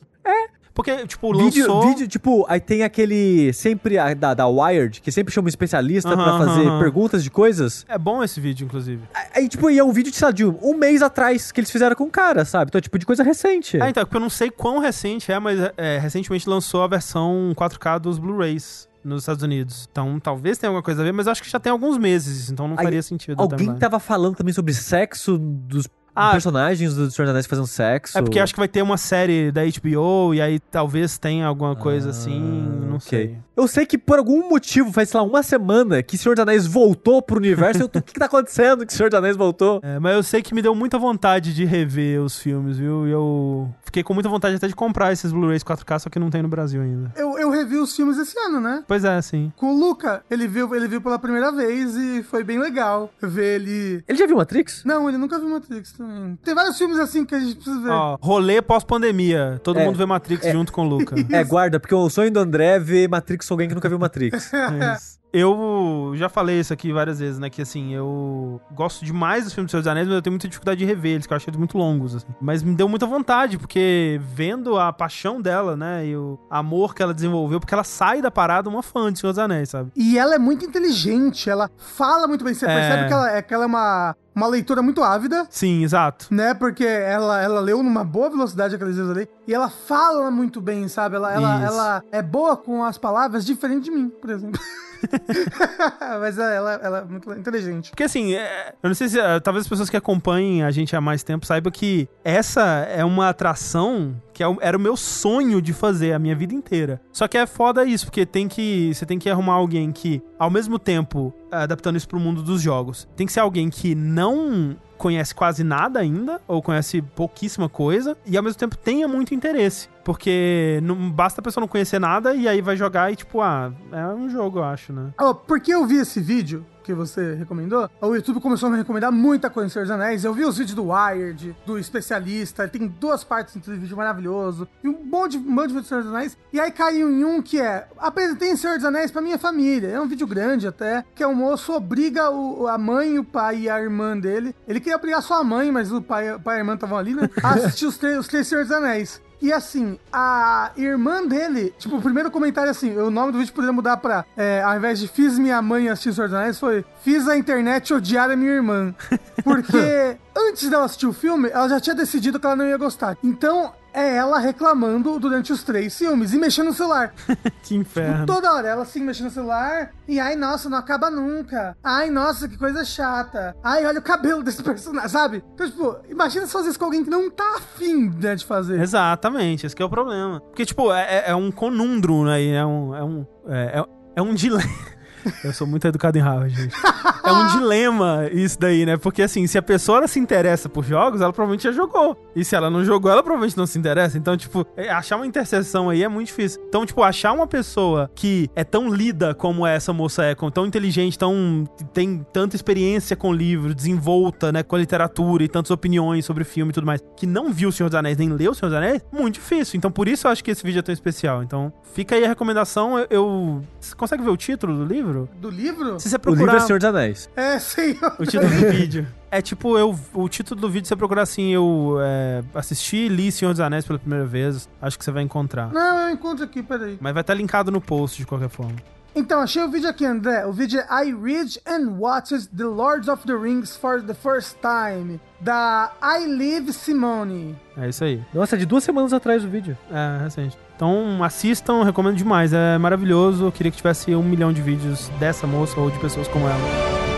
É. Porque, tipo, Vídeo, lançou... vídeo, tipo, aí tem aquele sempre a- da, da Wired, que sempre chama um especialista pra Aham, fazer perguntas de coisas. É bom esse vídeo, inclusive. Aí, tipo, e é um vídeo, sei lá, de um, um mês atrás que eles fizeram com o cara, sabe? Então, tipo, de coisa recente. Ah, então, porque eu não sei quão recente é, mas é, recentemente lançou a versão 4K dos Blu-rays nos Estados Unidos. Então, talvez tenha alguma coisa a ver, mas acho que já tem alguns meses, então não Aí, faria sentido. Alguém tava falando também sobre sexo dos Ah, personagens do Senhor dos Anéis fazendo sexo. É porque acho que vai ter uma série da HBO e aí talvez tenha alguma coisa Ah, assim, não ok. sei. Eu sei que por algum motivo, faz, sei lá, uma semana que Senhor dos Anéis voltou pro universo. eu tô, o que, que tá acontecendo que Senhor dos Anéis voltou? É, mas eu sei que me deu muita vontade de rever os filmes, viu? E eu fiquei com muita vontade até de comprar esses Blu-rays 4K, só que não tem no Brasil ainda. Eu, eu revi os filmes esse ano, né? Pois é, sim. Com o Luca, ele viu, ele viu pela primeira vez e foi bem legal ver ele. Ele já viu Matrix? Não, ele nunca viu Matrix também. Tem vários filmes assim que a gente precisa ver. Ó, rolê pós-pandemia. Todo É, mundo vê Matrix é. junto com o Luca. É, guarda, porque o sonho do André é ver Matrix com alguém que nunca viu Matrix. É isso. Eu já falei isso aqui várias vezes, né? Que assim, eu gosto demais dos filmes do Senhor dos Anéis, mas eu tenho muita dificuldade de rever eles, que eu acho eles muito longos, assim. Mas me deu muita vontade, porque vendo a paixão dela, né? E o amor que ela desenvolveu, porque ela sai da parada uma fã de Senhor dos Anéis, sabe? E ela é muito inteligente, ela fala muito bem. Você É. percebe que ela é, que ela é uma, uma leitora muito ávida. Sim, exato. Né, porque ela, ela leu numa boa velocidade aqueles livros ali. E ela fala muito bem, sabe? Ela, ela, ela é boa com as palavras, diferente de mim, por exemplo. Mas ela, ela é muito inteligente. Porque assim, é, eu não sei se. é, talvez as pessoas que acompanhem a gente há mais tempo saibam que essa é uma atração que é era o meu sonho de fazer a minha vida inteira. Só que é foda isso, porque tem que. Você tem que arrumar alguém que, ao mesmo tempo, adaptando isso pro mundo dos jogos, tem que ser alguém que não conhece quase nada ainda, ou conhece pouquíssima coisa, e ao mesmo tempo tenha muito interesse. Porque não basta a pessoa não conhecer nada e aí vai jogar e, tipo, ah, é um jogo, eu acho, né? Ó, porque eu vi esse vídeo que você recomendou, o YouTube começou a me recomendar muita coisa em Senhor dos Anéis. Eu vi os vídeos do Wired, do especialista, tem duas partes desse vídeo maravilhoso, e um monte, de- um monte de vídeo de Senhor dos Anéis. E aí caiu em um que é: apresentei Senhor dos Anéis pra minha família. É um vídeo grande até, que é um moço obriga o, a mãe, o pai e a irmã dele. Ele queria obrigar só a mãe, mas o pai, o pai e a irmã estavam ali, né? A assistir os, os três Senhor dos Anéis. E assim, a irmã dele, tipo, o primeiro comentário assim, o nome do vídeo poderia mudar pra, é, ao invés de fiz minha mãe assistir dos Anéis, foi fiz a internet odiar a minha irmã. Porque antes dela assistir o filme, ela já tinha decidido que ela não ia gostar. Então, é ela reclamando durante os três filmes e mexendo no celular. Que inferno. Toda hora, ela assim, mexendo no celular. E ai, nossa, não acaba nunca. Ai, nossa, que coisa chata. Ai, olha o cabelo desse personagem, sabe? Então, tipo, imagina se fazer isso com alguém que não tá afim, né, de fazer. Exatamente, esse que é o problema. Porque, tipo, é, é- é um conundrum aí, é um. É um, é, é- é um dilema. Eu sou muito educado em Harvard, gente. É um dilema isso daí, né? Porque assim, se a pessoa se interessa por jogos, ela provavelmente já jogou. E se ela não jogou, ela provavelmente não se interessa. Então, tipo, é, achar uma interseção aí é muito difícil. Então, tipo, achar uma pessoa que é tão lida como essa moça é, tão inteligente, tão tem tanta experiência com livro, desenvolta, né, com a literatura e tantas opiniões sobre filme e tudo mais, que não viu o Senhor dos Anéis nem leu o Senhor dos Anéis, muito difícil. Então, por isso eu acho que esse vídeo é tão especial. Então, fica aí a recomendação. Eu, eu- você consegue ver o título do livro? Do livro? Se você O procurar livro é Senhor dos Anéis. É, sim. o título do vídeo. É tipo, eu, o título do vídeo, se você procurar assim, eu é, assisti e li Senhor dos Anéis pela primeira vez, acho que você vai encontrar. Não, eu encontro aqui, peraí. Mas vai estar linkado no post de qualquer forma. Então, achei o vídeo aqui, André. O vídeo é I Read and Watches The Lords of the Rings for the First Time, da I Live Simone. É isso aí. Nossa, é de duas semanas atrás o vídeo. É, recente. Então assistam, recomendo demais. É maravilhoso. Eu queria que tivesse um milhão de vídeos dessa moça ou de pessoas como ela.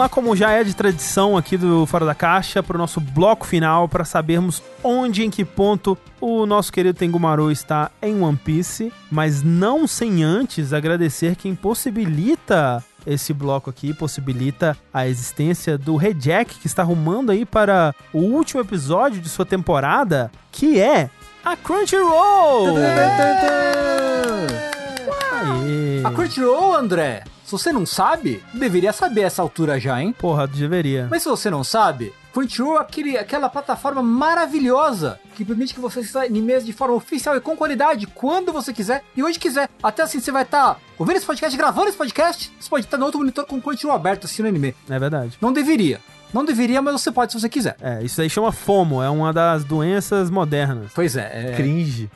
Lá, como já é de tradição aqui do Fora da Caixa, para o nosso bloco final, para sabermos onde, em que ponto o nosso querido Tengumaru está em One Piece, mas não sem antes agradecer quem possibilita esse bloco aqui, possibilita a existência do Rejack, que está arrumando aí para o último episódio de sua temporada, que é a Crunchyroll! Aê. A Crunchyroll, André, se você não sabe, deveria saber essa altura já, hein? Porra, deveria. Mas se você não sabe, Crunchyroll é aquele, aquela plataforma maravilhosa que permite que você assista animes de forma oficial e com qualidade quando você quiser e onde quiser. Até assim você vai estar ouvindo esse podcast, gravando esse podcast, você pode estar no outro monitor com o Crunchyroll aberto assistindo anime. É verdade. Não deveria. Não deveria, mas você pode se você quiser. É, isso aí chama FOMO, é uma das doenças modernas. Pois é, é, Cringe.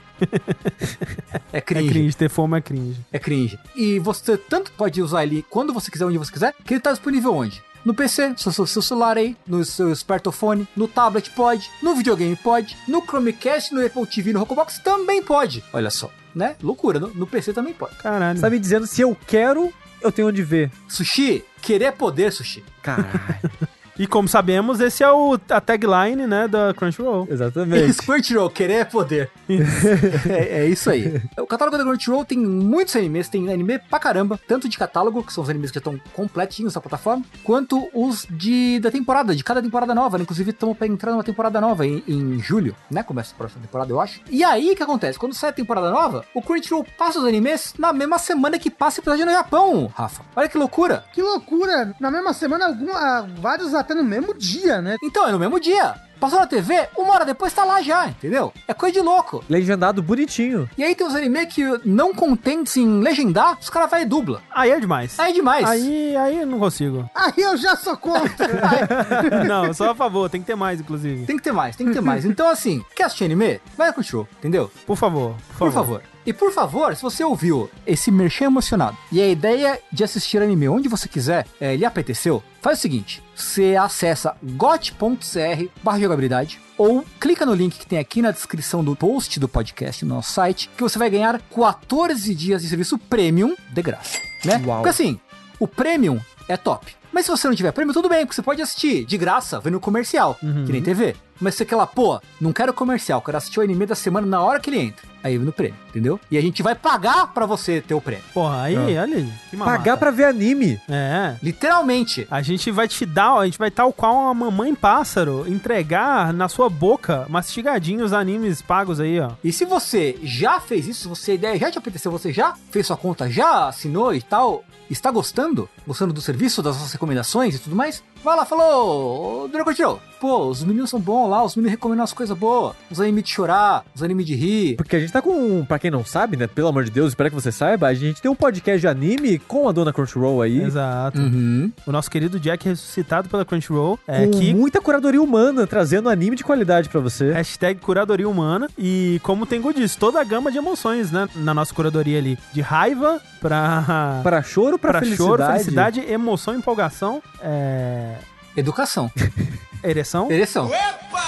É É cringe. cringe, ter FOMO é cringe. É cringe. E você tanto pode usar ele quando você quiser, onde você quiser, que ele tá disponível onde? No PC, seu, seu, seu celular aí, no seu smartphone, no tablet pode, no videogame pode, no Chromecast, no Apple TV, no Rockbox também pode. Olha só, né? Loucura, no, no PC também pode. Caralho. Tá me dizendo se eu quero, eu tenho onde ver. Sushi, querer é poder, Sushi. Caralho. E como sabemos, esse é o, a tagline, né, da Crunchyroll. Exatamente. Crunchyroll, querer é poder. é, é isso aí. O catálogo da Crunchyroll tem muitos animes, tem anime pra caramba, tanto de catálogo, que são os animes que estão completinhos na plataforma, quanto os de da temporada, de cada temporada nova, né? Inclusive estamos pra entrar numa temporada nova em, em julho, né? Começa a próxima temporada, eu acho. E aí, o que acontece? Quando sai a temporada nova, o Crunchyroll passa os animes na mesma semana que passa o episódio no Japão, Rafa. Olha que loucura. Que loucura! Na mesma semana, algum, ah, vários até no mesmo dia, né? Então, é no mesmo dia. Passou na TV, uma hora depois tá lá já, entendeu? É coisa de louco. Legendado bonitinho. E aí tem uns anime que não contentes em legendar, os caras vai e dubla. Aí é demais. Aí é demais. Aí, aí eu não consigo. Aí eu já sou contra. não, sou a favor, tem que ter mais, inclusive. Tem que ter mais, tem que ter mais. Então, assim, quer assistir anime? Vai com o show, entendeu? Por favor, por Por favor. favor. E por favor, se você ouviu esse merchan emocionado e a ideia de assistir anime onde você quiser é, lhe apeteceu, faz o seguinte: você acessa got.cr barra jogabilidade ou clica no link que tem aqui na descrição do post do podcast no nosso site, que você vai ganhar 14 dias de serviço premium de graça, né? Uau. Porque assim, o premium é top. Mas se você não tiver prêmio, tudo bem, porque você pode assistir de graça, vendo comercial, que nem TV. Mas você quer lá, pô, não quero comercial, quero assistir o anime da semana na hora que ele entra. Aí vem no prêmio, entendeu? E a gente vai pagar pra você ter o prêmio. Porra, aí, olha aí. Que mamata. Pagar pra ver anime. É. Literalmente. A gente vai te dar, a gente vai tal qual uma mamãe pássaro entregar na sua boca mastigadinho os animes pagos aí, ó. E se você já fez isso, se você a ideia já te apeteceu, você já fez sua conta, já assinou e tal, está gostando, gostando do serviço, das nossas recomendações e tudo mais, vai lá, falou, Dragon Show. Pô, os meninos são bons lá, os meninos recomendam as coisas boas, os animes de chorar, os animes de rir. Porque a gente tá com, pra quem não sabe, né? Pelo amor de Deus, espero que você saiba, a gente tem um podcast de anime com a dona Crunchyroll aí. Exato. Uhum. O nosso querido Jack ressuscitado pela Crunchyroll é com que muita curadoria humana, trazendo anime de qualidade pra você. Hashtag curadoria humana. E como o Tengu disse, toda a gama de emoções, né? Na nossa curadoria ali. De raiva pra. Pra choro, pra, pra felicidade. choro, felicidade, emoção, empolgação. É. Educação. Ereção. Ereção.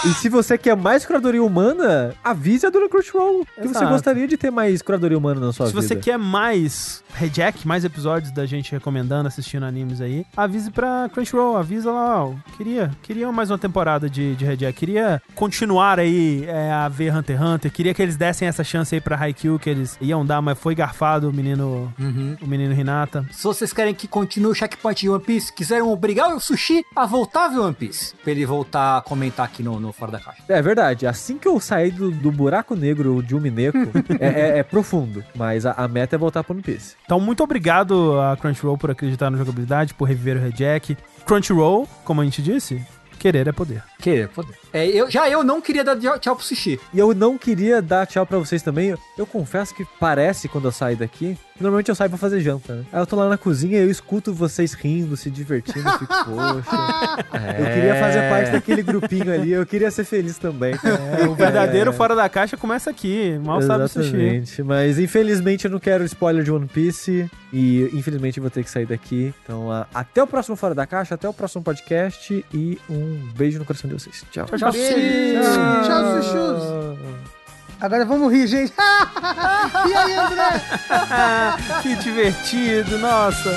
E se você quer mais curadoria humana, avise a Dona Crunchyroll que você gostaria de ter mais curadoria humana na sua Se vida. você quer mais rejack, mais episódios da gente recomendando, assistindo animes aí, avise pra Crunchyroll, avisa lá, ó, queria, queria mais uma temporada de, de rejack, queria continuar aí é, a ver Hunter x Hunter, queria que eles dessem essa chance aí pra Haikyuu que eles iam dar, mas foi garfado o menino, Uhum. o menino Hinata. Se vocês querem que continue o checkpoint de One Piece, quiseram obrigar o Sushi a voltar a ver One Piece, pra ele voltar a comentar aqui no, no Fora da Caixa. É verdade, assim que eu sair do, do buraco negro de um Mineco, é, é- é profundo, mas a, a meta é voltar pro One Piece. Então, muito obrigado a Crunchyroll por acreditar na jogabilidade, por reviver o rejack. Crunchyroll, como a gente disse, querer é poder. Querer, poder. É, eu, já eu não queria dar tchau pro Sushi. E eu não queria dar tchau pra vocês também. Eu, eu confesso que parece quando eu saio daqui. Que Normalmente eu saio pra fazer janta, né? Aí eu tô lá na cozinha e eu escuto vocês rindo, se divertindo, eu fico, poxa. Eu queria fazer parte daquele grupinho ali, eu queria ser feliz também. É, o verdadeiro fora da caixa começa aqui. Mal sabe o sushi. Exatamente. Mas infelizmente eu não quero spoiler de One Piece. E infelizmente eu vou ter que sair daqui. Então, ah, até o próximo Fora da Caixa, até o próximo podcast. E um beijo no coração de vocês. Tchau. Tchau, tchau. Tchau, tchau, Sushus. Agora vamos rir, gente. e aí, André? que divertido, nossa.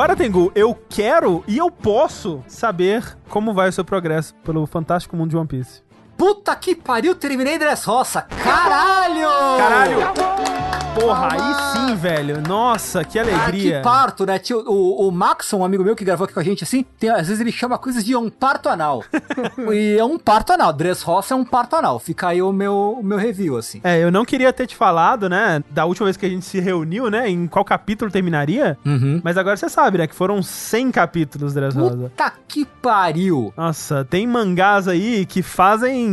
Agora, Tengu, eu quero e eu posso saber como vai o seu progresso pelo fantástico mundo de One Piece. Puta que pariu, terminei Dressrosa. Caralho! Caralho! Porra, aí sim, velho. Nossa, que Ah, alegria. que parto, né? Tio, o, o Maxon, um amigo meu que gravou aqui com a gente, assim, tem, às vezes ele chama coisas de um parto anal. e é um parto anal. Dressrosa é um parto anal. Fica aí o meu, o meu review, assim. É, eu não queria ter te falado, né, da última vez que a gente se reuniu, né, em qual capítulo terminaria, Uhum. mas agora você sabe, né, que foram 100 capítulos, Dressrosa. Puta que pariu! Nossa, tem mangás aí que fazem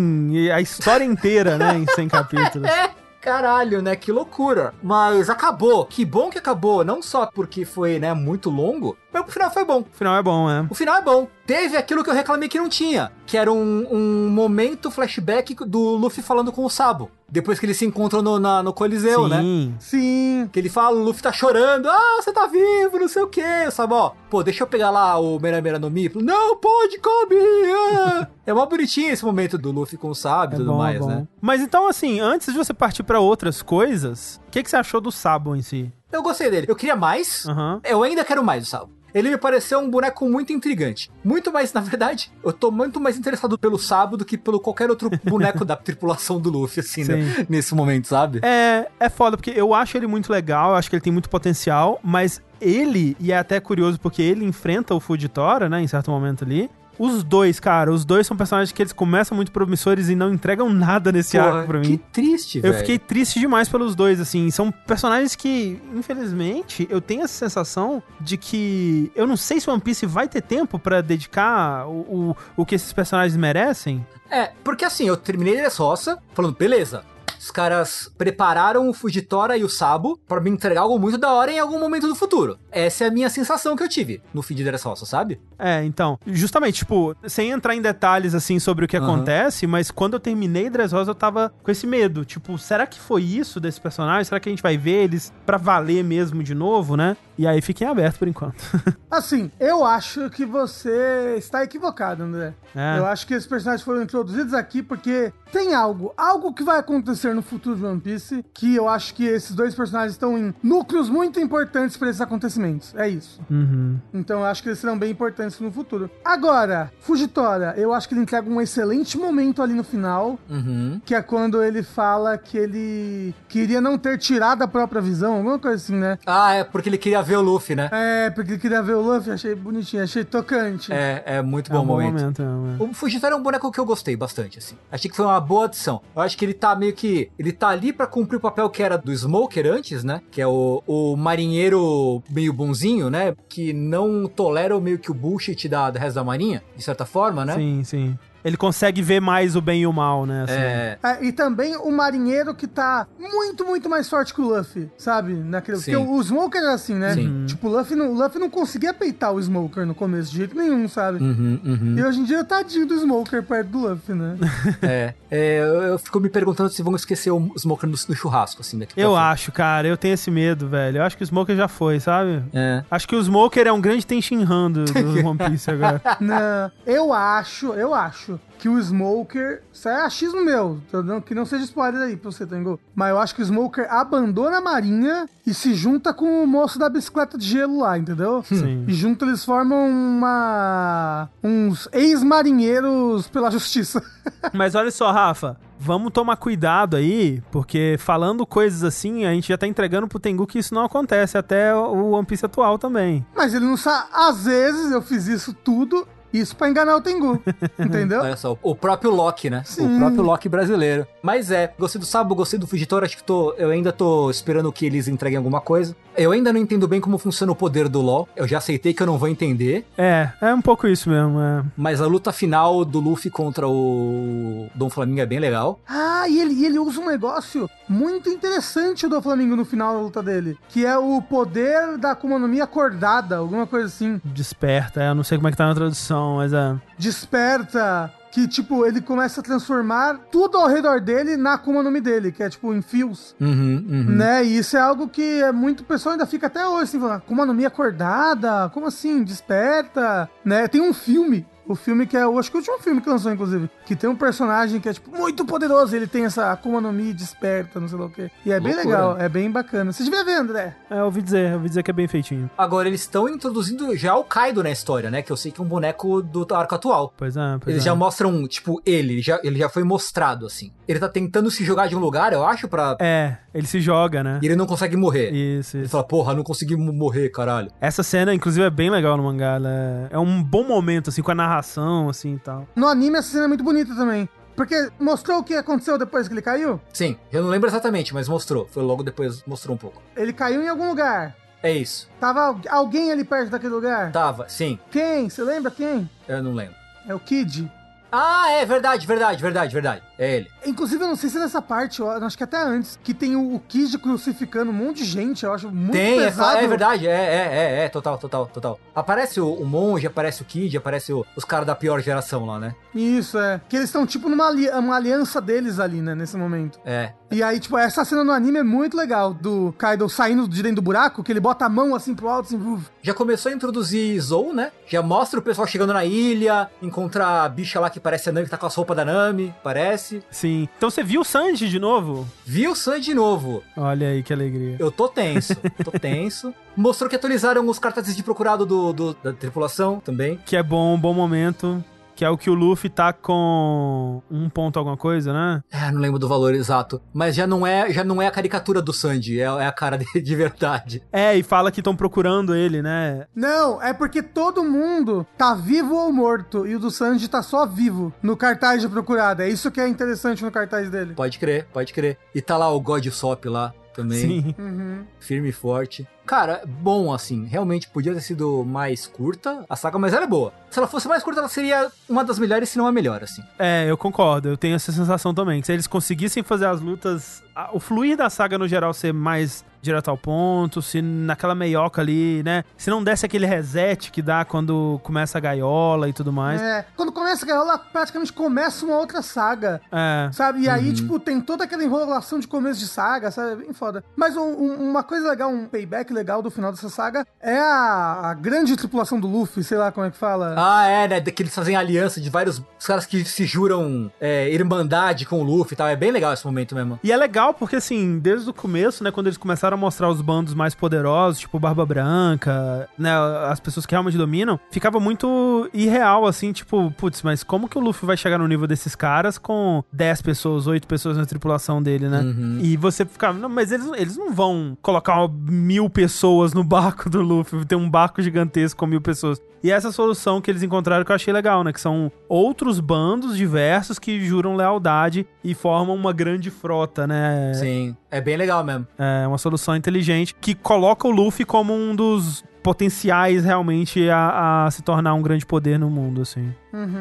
a história inteira, né, em 100 capítulos. É, caralho, né? Que loucura. Mas acabou. Que bom que acabou. Não só porque foi, né, muito longo, mas o final foi bom. O final é bom, né? O final é bom. Teve aquilo que eu reclamei que não tinha, que era um, um momento flashback do Luffy falando com o Sabo. Depois que eles se encontram no, na- no Coliseu, né? Sim. Sim. Que ele fala, o Luffy tá chorando, ah, você tá vivo, não sei o que, o Sabo, ó, pô, deixa eu pegar lá o Mera Mera no Mi. Não, pode, Kobe! ah." é mó bonitinho esse momento do Luffy com o Sabo e É tudo bom, é mais, bom. né? Mas então, assim, antes de você partir pra outras coisas, o que, que você achou do Sabo em si? Eu gostei dele. Eu queria mais, Aham. Eu ainda quero mais o Sabo. Ele me pareceu um boneco muito intrigante. Muito mais, na verdade, eu tô muito mais interessado pelo Sabo do que pelo qualquer outro boneco da tripulação do Luffy, assim, né? Nesse momento, sabe? É, é foda, porque eu acho ele muito legal, eu acho que ele tem muito potencial, mas ele, e é até curioso porque ele enfrenta o Fujitora, né, em certo momento ali. Os dois, cara, os dois são personagens que eles começam muito promissores e não entregam nada nesse Porra, arco pra que mim. triste, Eu velho. fiquei triste demais pelos dois, assim. São personagens que, infelizmente, eu tenho essa sensação de que eu não sei se One Piece vai ter tempo pra dedicar o, o, o que esses personagens merecem. É, porque assim, eu terminei Dressrosa falando, beleza. Os caras prepararam o Fujitora e o Sabo pra me entregar algo muito da hora em algum momento do futuro. Essa é a minha sensação que eu tive no fim de Dressrosa, sabe? É, então, justamente, tipo, sem entrar em detalhes, assim, sobre o que Aham. acontece, mas quando eu terminei Dressrosa, eu tava com esse medo. Tipo, será que foi isso desse personagem? Será que a gente vai ver eles pra valer mesmo de novo, né? E aí fiquem aberto por enquanto. Assim, eu acho que você está equivocado, André. É. Eu acho que esses personagens foram introduzidos aqui porque tem algo, algo que vai acontecer no futuro de One Piece, que eu acho que esses dois personagens estão em núcleos muito importantes para esses acontecimentos. É isso. Uhum. Então eu acho que eles serão bem importantes no futuro. Agora, Fujitora, eu acho que ele entrega um excelente momento ali no final, Uhum. que é quando ele fala que ele queria não ter tirado a própria visão, alguma coisa assim, né? Ah, é porque ele queria ver o Luffy, né? É, porque ele queria ver o Luffy, achei bonitinho, achei tocante. É, é muito É bom um bom momento. momento, é, é. O Fujitora é um boneco que eu gostei bastante, assim. Achei que foi uma boa adição. Eu acho que ele tá meio que. Ele tá ali pra cumprir o papel que era do Smoker antes, né? Que é o, o marinheiro meio bonzinho, né? Que não tolera meio que o bullshit da, do resto da marinha, de certa forma, né? Sim, sim. Ele consegue ver mais o bem e o mal, né? assim. É, É, e também o marinheiro que tá muito, muito mais forte que o Luffy, sabe? Naquele, Sim. porque o, o Smoker era assim, né? Sim. Tipo, o Luffy, não, o Luffy não conseguia peitar o Smoker no começo, de jeito nenhum, sabe? uhum, uhum. E hoje em dia, tadinho do Smoker perto do Luffy, né? É, é, eu, eu fico me perguntando se vão esquecer o Smoker no, no churrasco, assim, daqui Eu acho, cara, eu tenho esse medo, velho. Eu acho que o Smoker já foi, sabe? É. Acho que o Smoker é um grande Tenshin Han do, do One Piece agora. Não, eu acho, eu acho que o Smoker. Isso é achismo meu, que não seja spoiler aí pra você, Tengu. Mas eu acho que o Smoker abandona a marinha e se junta com o moço da bicicleta de gelo lá, entendeu? Sim. E junto eles formam uma. uns ex-marinheiros pela justiça. Mas olha só, Rafa. Vamos tomar cuidado aí, porque falando coisas assim, a gente já tá entregando pro Tengu que isso não acontece até o One Piece atual também. Mas ele não sabe. Às vezes eu fiz isso tudo, isso pra enganar o Tengu. entendeu? Olha só, o próprio Loki, né? Sim. O próprio Loki brasileiro. Mas é, gostei do Sabo, gostei do Fugitor, acho que tô, eu ainda tô esperando que eles entreguem alguma coisa. Eu ainda não entendo bem como funciona o poder do LoL. Eu já aceitei que eu não vou entender. É, é um pouco isso mesmo. É. Mas a luta final do Luffy contra o Dom Flamingo é bem legal. Ah, e ele, e ele usa um negócio muito interessante do Flamengo no final da luta dele, que é o poder da Akuma no Mi acordada, alguma coisa assim. Desperta, é, eu não sei como é que tá na tradução, mas é. Desperta, que tipo, ele começa a transformar tudo ao redor dele na Akuma no Mi dele, que é tipo em fios. Uhum, uhum. Né? E isso é algo que é muito o pessoal ainda fica até hoje assim, falando, Akuma no Mi acordada? Como assim? Desperta? Né? Tem um filme o filme que é, eu acho que é o último filme que lançou, inclusive. Que tem um personagem que é, tipo, muito poderoso. Ele tem essa Akuma no Mi desperta, não sei lá o quê. E é bem Loucura. legal, é bem bacana. Você devia ver, André. É, eu ouvi dizer, eu ouvi dizer que é bem feitinho. Agora, eles estão introduzindo já o Kaido na história, né? Que eu sei que é um boneco do arco atual. Pois é, pois Eles é. já mostram, tipo, ele, ele já, ele já foi mostrado, assim. Ele tá tentando se jogar de um lugar, eu acho, pra. É, ele se joga, né? E ele não consegue morrer. Isso, Ele isso. fala, porra, não consegui mo- morrer, caralho. Essa cena, inclusive, é bem legal no mangá. Ela é... é um bom momento, assim, com a narração, assim e tal. No anime, essa cena é muito bonita também. Porque mostrou o que aconteceu depois que ele caiu. Sim, eu não lembro exatamente, mas mostrou. Foi logo depois, mostrou um pouco. Ele caiu em algum lugar. É isso. Tava al- alguém ali perto daquele lugar. Tava, sim. Quem? Você lembra quem? Eu não lembro. É o Kid. Ah, é verdade, verdade, verdade, verdade. É ele. Inclusive, eu não sei se é nessa parte, eu acho que até antes, que tem o, o Kid crucificando um monte de gente, eu acho muito Tem, é, pesado. é verdade, é, é, é, é, total, total, total. Aparece o, o monge, aparece o Kid, aparece o- os caras da pior geração lá, né? Isso, é. Que eles estão, tipo, numa ali- aliança deles ali, né, nesse momento. É. E aí, tipo, essa cena no anime é muito legal, do Kaido saindo de dentro do buraco, que ele bota a mão assim pro alto, assim, uf. Já começou a introduzir Zou, né? Já mostra o pessoal chegando na ilha, encontra a bicha lá que parece a Nami, que tá com as roupas da Nami, parece. Sim. Então você viu o Sanji de novo? Viu o Sun de novo. Olha aí que alegria. Eu tô tenso, tô tenso. Mostrou que atualizaram os cartazes de procurado do, do- da tripulação também. Que é bom, um bom momento. Que é o que o Luffy tá com um ponto alguma coisa, né? É, não lembro do valor exato. Mas já não é, já não é a caricatura do Sanji, é, é a cara dele de verdade. É, e fala que estão procurando ele, né? Não, é porque todo mundo tá vivo ou morto, e o do Sanji tá só vivo no cartaz de procurado. É isso que é interessante no cartaz dele. Pode crer, pode crer. E tá lá o God Sop lá também. Sim. Uhum. Firme e forte. Cara, bom assim. Realmente podia ter sido mais curta a saga, mas ela é boa. Se ela fosse mais curta, ela seria uma das melhores, se não a melhor, assim. É, eu concordo. Eu tenho essa sensação também. Que se eles conseguissem fazer as lutas. a- O fluir da saga no geral ser mais direto ao ponto, se naquela meioca ali, né? Se não desse aquele reset que dá quando começa a gaiola e tudo mais. É, quando começa a gaiola, praticamente começa uma outra saga. É. Sabe? E Uhum. aí, tipo, tem toda aquela enrolação de começo de saga, sabe? É bem foda. Mas um- um- uma coisa legal, um payback legal do final dessa saga é a, a grande tripulação do Luffy, sei lá como é que fala. Ah, é, né? Que eles fazem aliança de vários. Os caras que se juram é, irmandade com o Luffy e tal. É bem legal esse momento mesmo. E é legal porque, assim, desde o começo, né, quando eles começaram a mostrar os bandos mais poderosos, tipo Barba Branca, né, as pessoas que realmente dominam, ficava muito irreal, assim, tipo, putz, mas como que o Luffy vai chegar no nível desses caras com 10 pessoas, 8 pessoas na tripulação dele, né? Uhum. E você ficava, não, mas eles, eles não vão colocar mil pessoas no barco do Luffy, ter um barco gigantesco com mil pessoas. E essa solução que eles encontraram que eu achei legal, né? Que são outros bandos diversos que juram lealdade e formam uma grande frota, né? Sim, é bem legal mesmo. É uma solução inteligente que coloca o Luffy como um dos potenciais realmente a, a se tornar um grande poder no mundo, assim.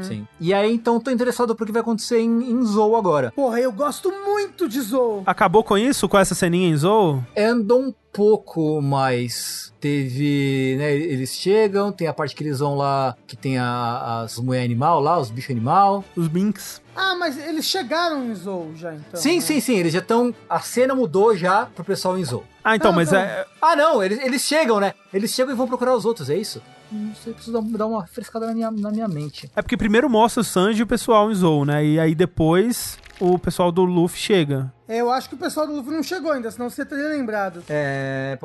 Sim. E aí, então, tô interessado pro que vai acontecer em, em Zou agora. Porra, eu gosto muito de Zou. Acabou com isso, com essa ceninha em Zou? Andou um pouco mais. Teve. Né, eles chegam, tem a parte que eles vão lá, que tem a- as mulher animal lá, os bichos animal. Os Binks. Ah, mas eles chegaram em Zou já, então. sim, né? sim, sim, eles já estão. A cena mudou já pro pessoal em Zou. Ah, então, Não, mas não. é. Ah, não, eles, eles chegam, né? Eles chegam e vão procurar os outros, é isso? Não sei, preciso dar, uma frescada na minha, na minha mente. É porque primeiro mostra o Sanji e o pessoal em Zou, né? E aí depois o pessoal do Luffy chega. É, Eu acho que o pessoal do Luffy não chegou ainda, senão você teria lembrado. É.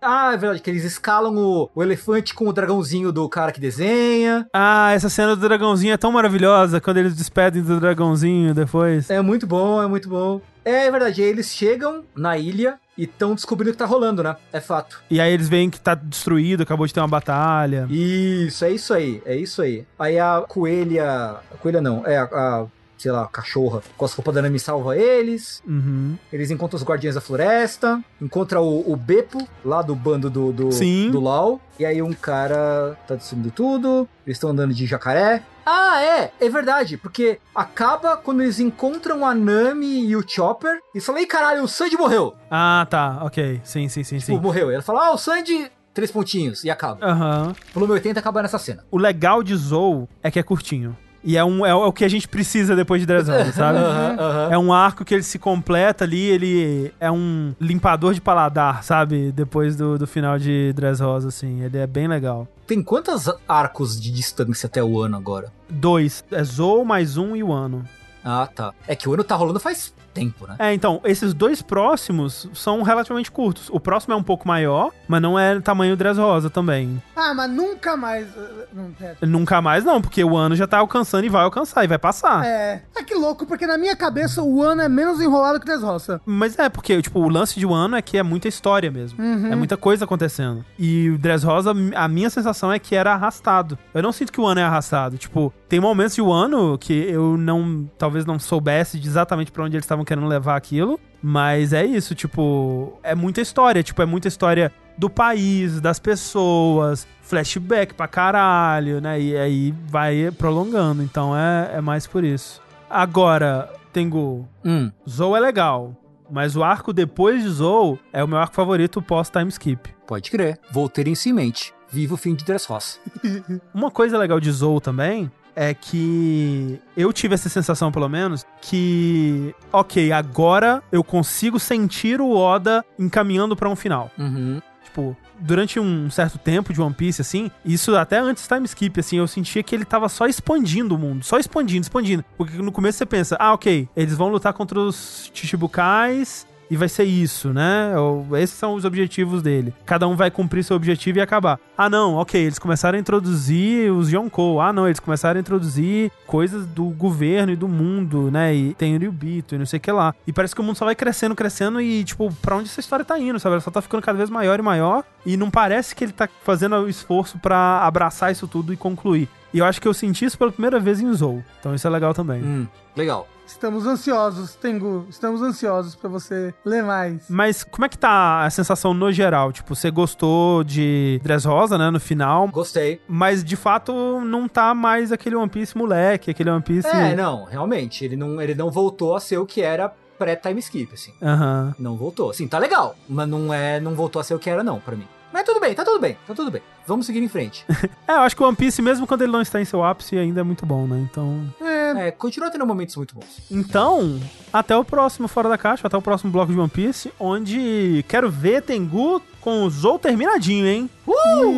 Ah, é verdade, que eles escalam o, o elefante com o dragãozinho do cara que desenha. Ah, essa cena do dragãozinho é tão maravilhosa quando eles despedem do dragãozinho depois. É muito bom, é muito bom. É verdade, aí eles chegam na ilha e estão descobrindo o que tá rolando, né? É fato. E aí eles veem que tá destruído, acabou de ter uma batalha. Isso, é isso aí, é isso aí. Aí a coelha. A coelha não, é a. a, sei lá, cachorra com as roupas da Nami salva eles. Uhum. Eles encontram os guardiões da floresta. Encontra o, o Beppo, lá do bando do, do, Sim. do Lau. E aí um cara tá destruindo tudo. Eles estão andando de jacaré. Ah, é, é verdade, porque acaba quando eles encontram a Nami e o Chopper e falam, ei caralho, o Sanji morreu. Ah, tá, ok. Sim, sim, sim, Tipo, sim. morreu. Ela fala, ah, o Sanji, três pontinhos, e acaba. Aham. Volume 80 acaba nessa cena. O legal de Zou é que é curtinho. E é, um, é o que a gente precisa depois de 10 anos, sabe? Aham, aham. É um arco que ele se completa ali, ele é um limpador de paladar, sabe? Depois do, do final de Dressrosa, assim. Ele é bem legal. Tem quantos arcos de distância até o ano agora? Dois. É Zou mais um e o ano. Ah, tá. É que o ano tá rolando faz tempo, né? É, então, esses dois próximos são relativamente curtos. O próximo é um pouco maior, mas não é tamanho Dressrosa também. Ah, mas nunca mais. Não, pera. Nunca mais não, porque o ano já tá alcançando e vai alcançar, e vai passar. É. É que louco, porque na minha cabeça o ano é menos enrolado que Dressrosa. Mas é, porque, tipo, o lance de um ano é que é muita história mesmo. Uhum. É muita coisa acontecendo. E o Dressrosa, a minha sensação é que era arrastado. Eu não sinto que o ano é arrastado. Tipo, tem momentos de um ano que eu não, talvez não soubesse de exatamente pra onde eles estavam querendo levar aquilo. Mas é isso, tipo, é muita história. Tipo, é muita história do país, das pessoas, flashback pra caralho, né? E aí vai prolongando. Então é, é mais por isso. Agora, Tengu, Hum. Zou é legal, mas o arco depois de Zou é o meu arco favorito pós-time skip. Pode crer. Vou ter isso em mente. Viva o fim de Dressrosa. Uma coisa legal de Zou também é que eu tive essa sensação, pelo menos, que, ok, agora eu consigo sentir o Oda encaminhando pra um final. Uhum. Tipo, durante um certo tempo de One Piece, assim, isso até antes do time skip, assim, eu sentia que ele tava só expandindo o mundo, só expandindo, expandindo. Porque no começo você pensa, ah, ok, eles vão lutar contra os Chichibukais e vai ser isso, né? Esses são os objetivos dele. Cada um vai cumprir seu objetivo e acabar. Ah, não, ok, eles começaram a introduzir os Yonkou. Ah, não, eles começaram a introduzir coisas do governo e do mundo, né? E tem o Ryubito e não sei o que lá. E parece que o mundo só vai crescendo, crescendo e, tipo, pra onde essa história tá indo, sabe? Ela só tá ficando cada vez maior e maior. E não parece que ele tá fazendo o esforço pra abraçar isso tudo e concluir. E eu acho que eu senti isso pela primeira vez em Zou. Então isso é legal também. Hum. Legal. Estamos ansiosos, Tengu. Estamos ansiosos pra você ler mais. Mas como é que tá a sensação no geral? Tipo, você gostou de Dressrosa, né, no final, Gostei. mas de fato não tá mais aquele One Piece moleque, aquele One Piece... É, não, realmente. Ele não, ele não voltou a ser o que era pré-time skip, assim. Aham. Não voltou. Assim, tá legal. Mas não é. Não voltou a ser o que era, não, pra mim. Mas tudo bem, tá tudo bem, tá tudo bem. Vamos seguir em frente. É, eu acho que o One Piece, mesmo quando ele não está em seu ápice, ainda é muito bom, né? Então... É, É, continua tendo momentos muito bons. Então, até o próximo Fora da Caixa, até o próximo bloco de One Piece, onde quero ver Tengu com o Zou terminadinho, hein?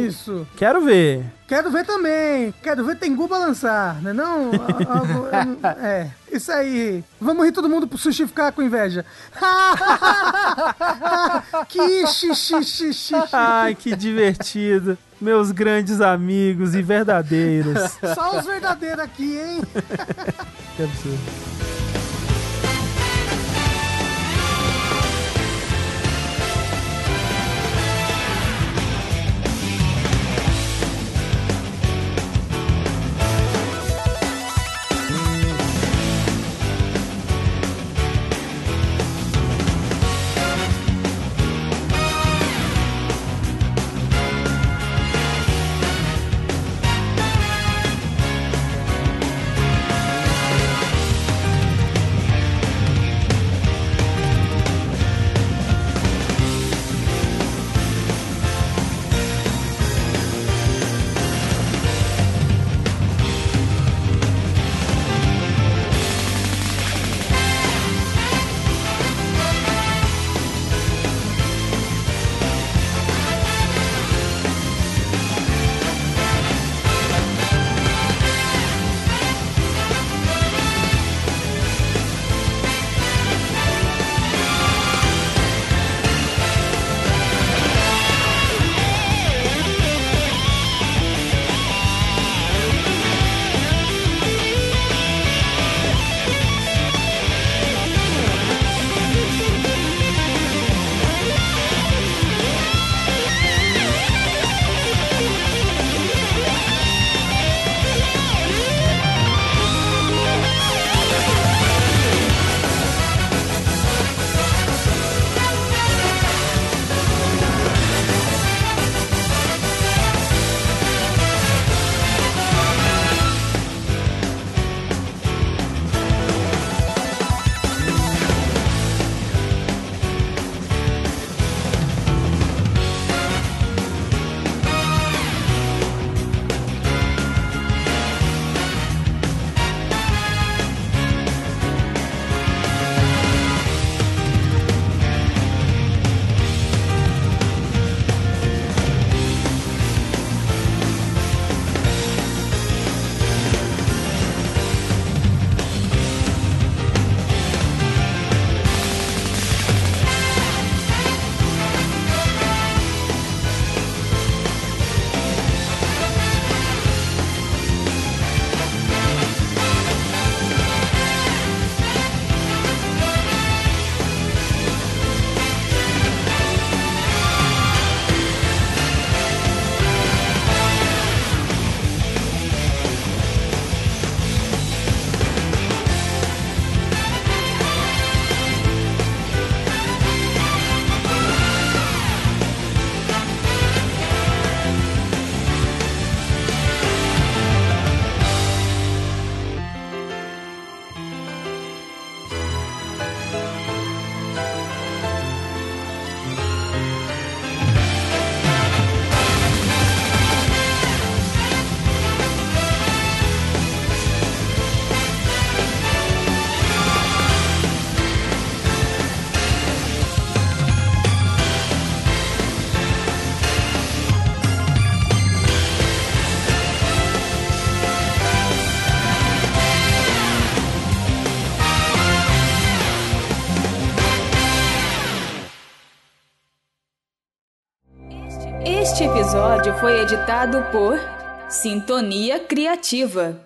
isso. Quero ver. Quero ver também. Quero ver Tengu balançar, né? Não, Algo- é, isso aí. Vamos rir todo mundo pro sushi ficar com inveja. que xixi, xixi, xixi. Ai, que divertido. Meus grandes amigos e verdadeiros. Só os verdadeiros aqui, hein? Que absurdo. Foi editado por Sintonia Criativa.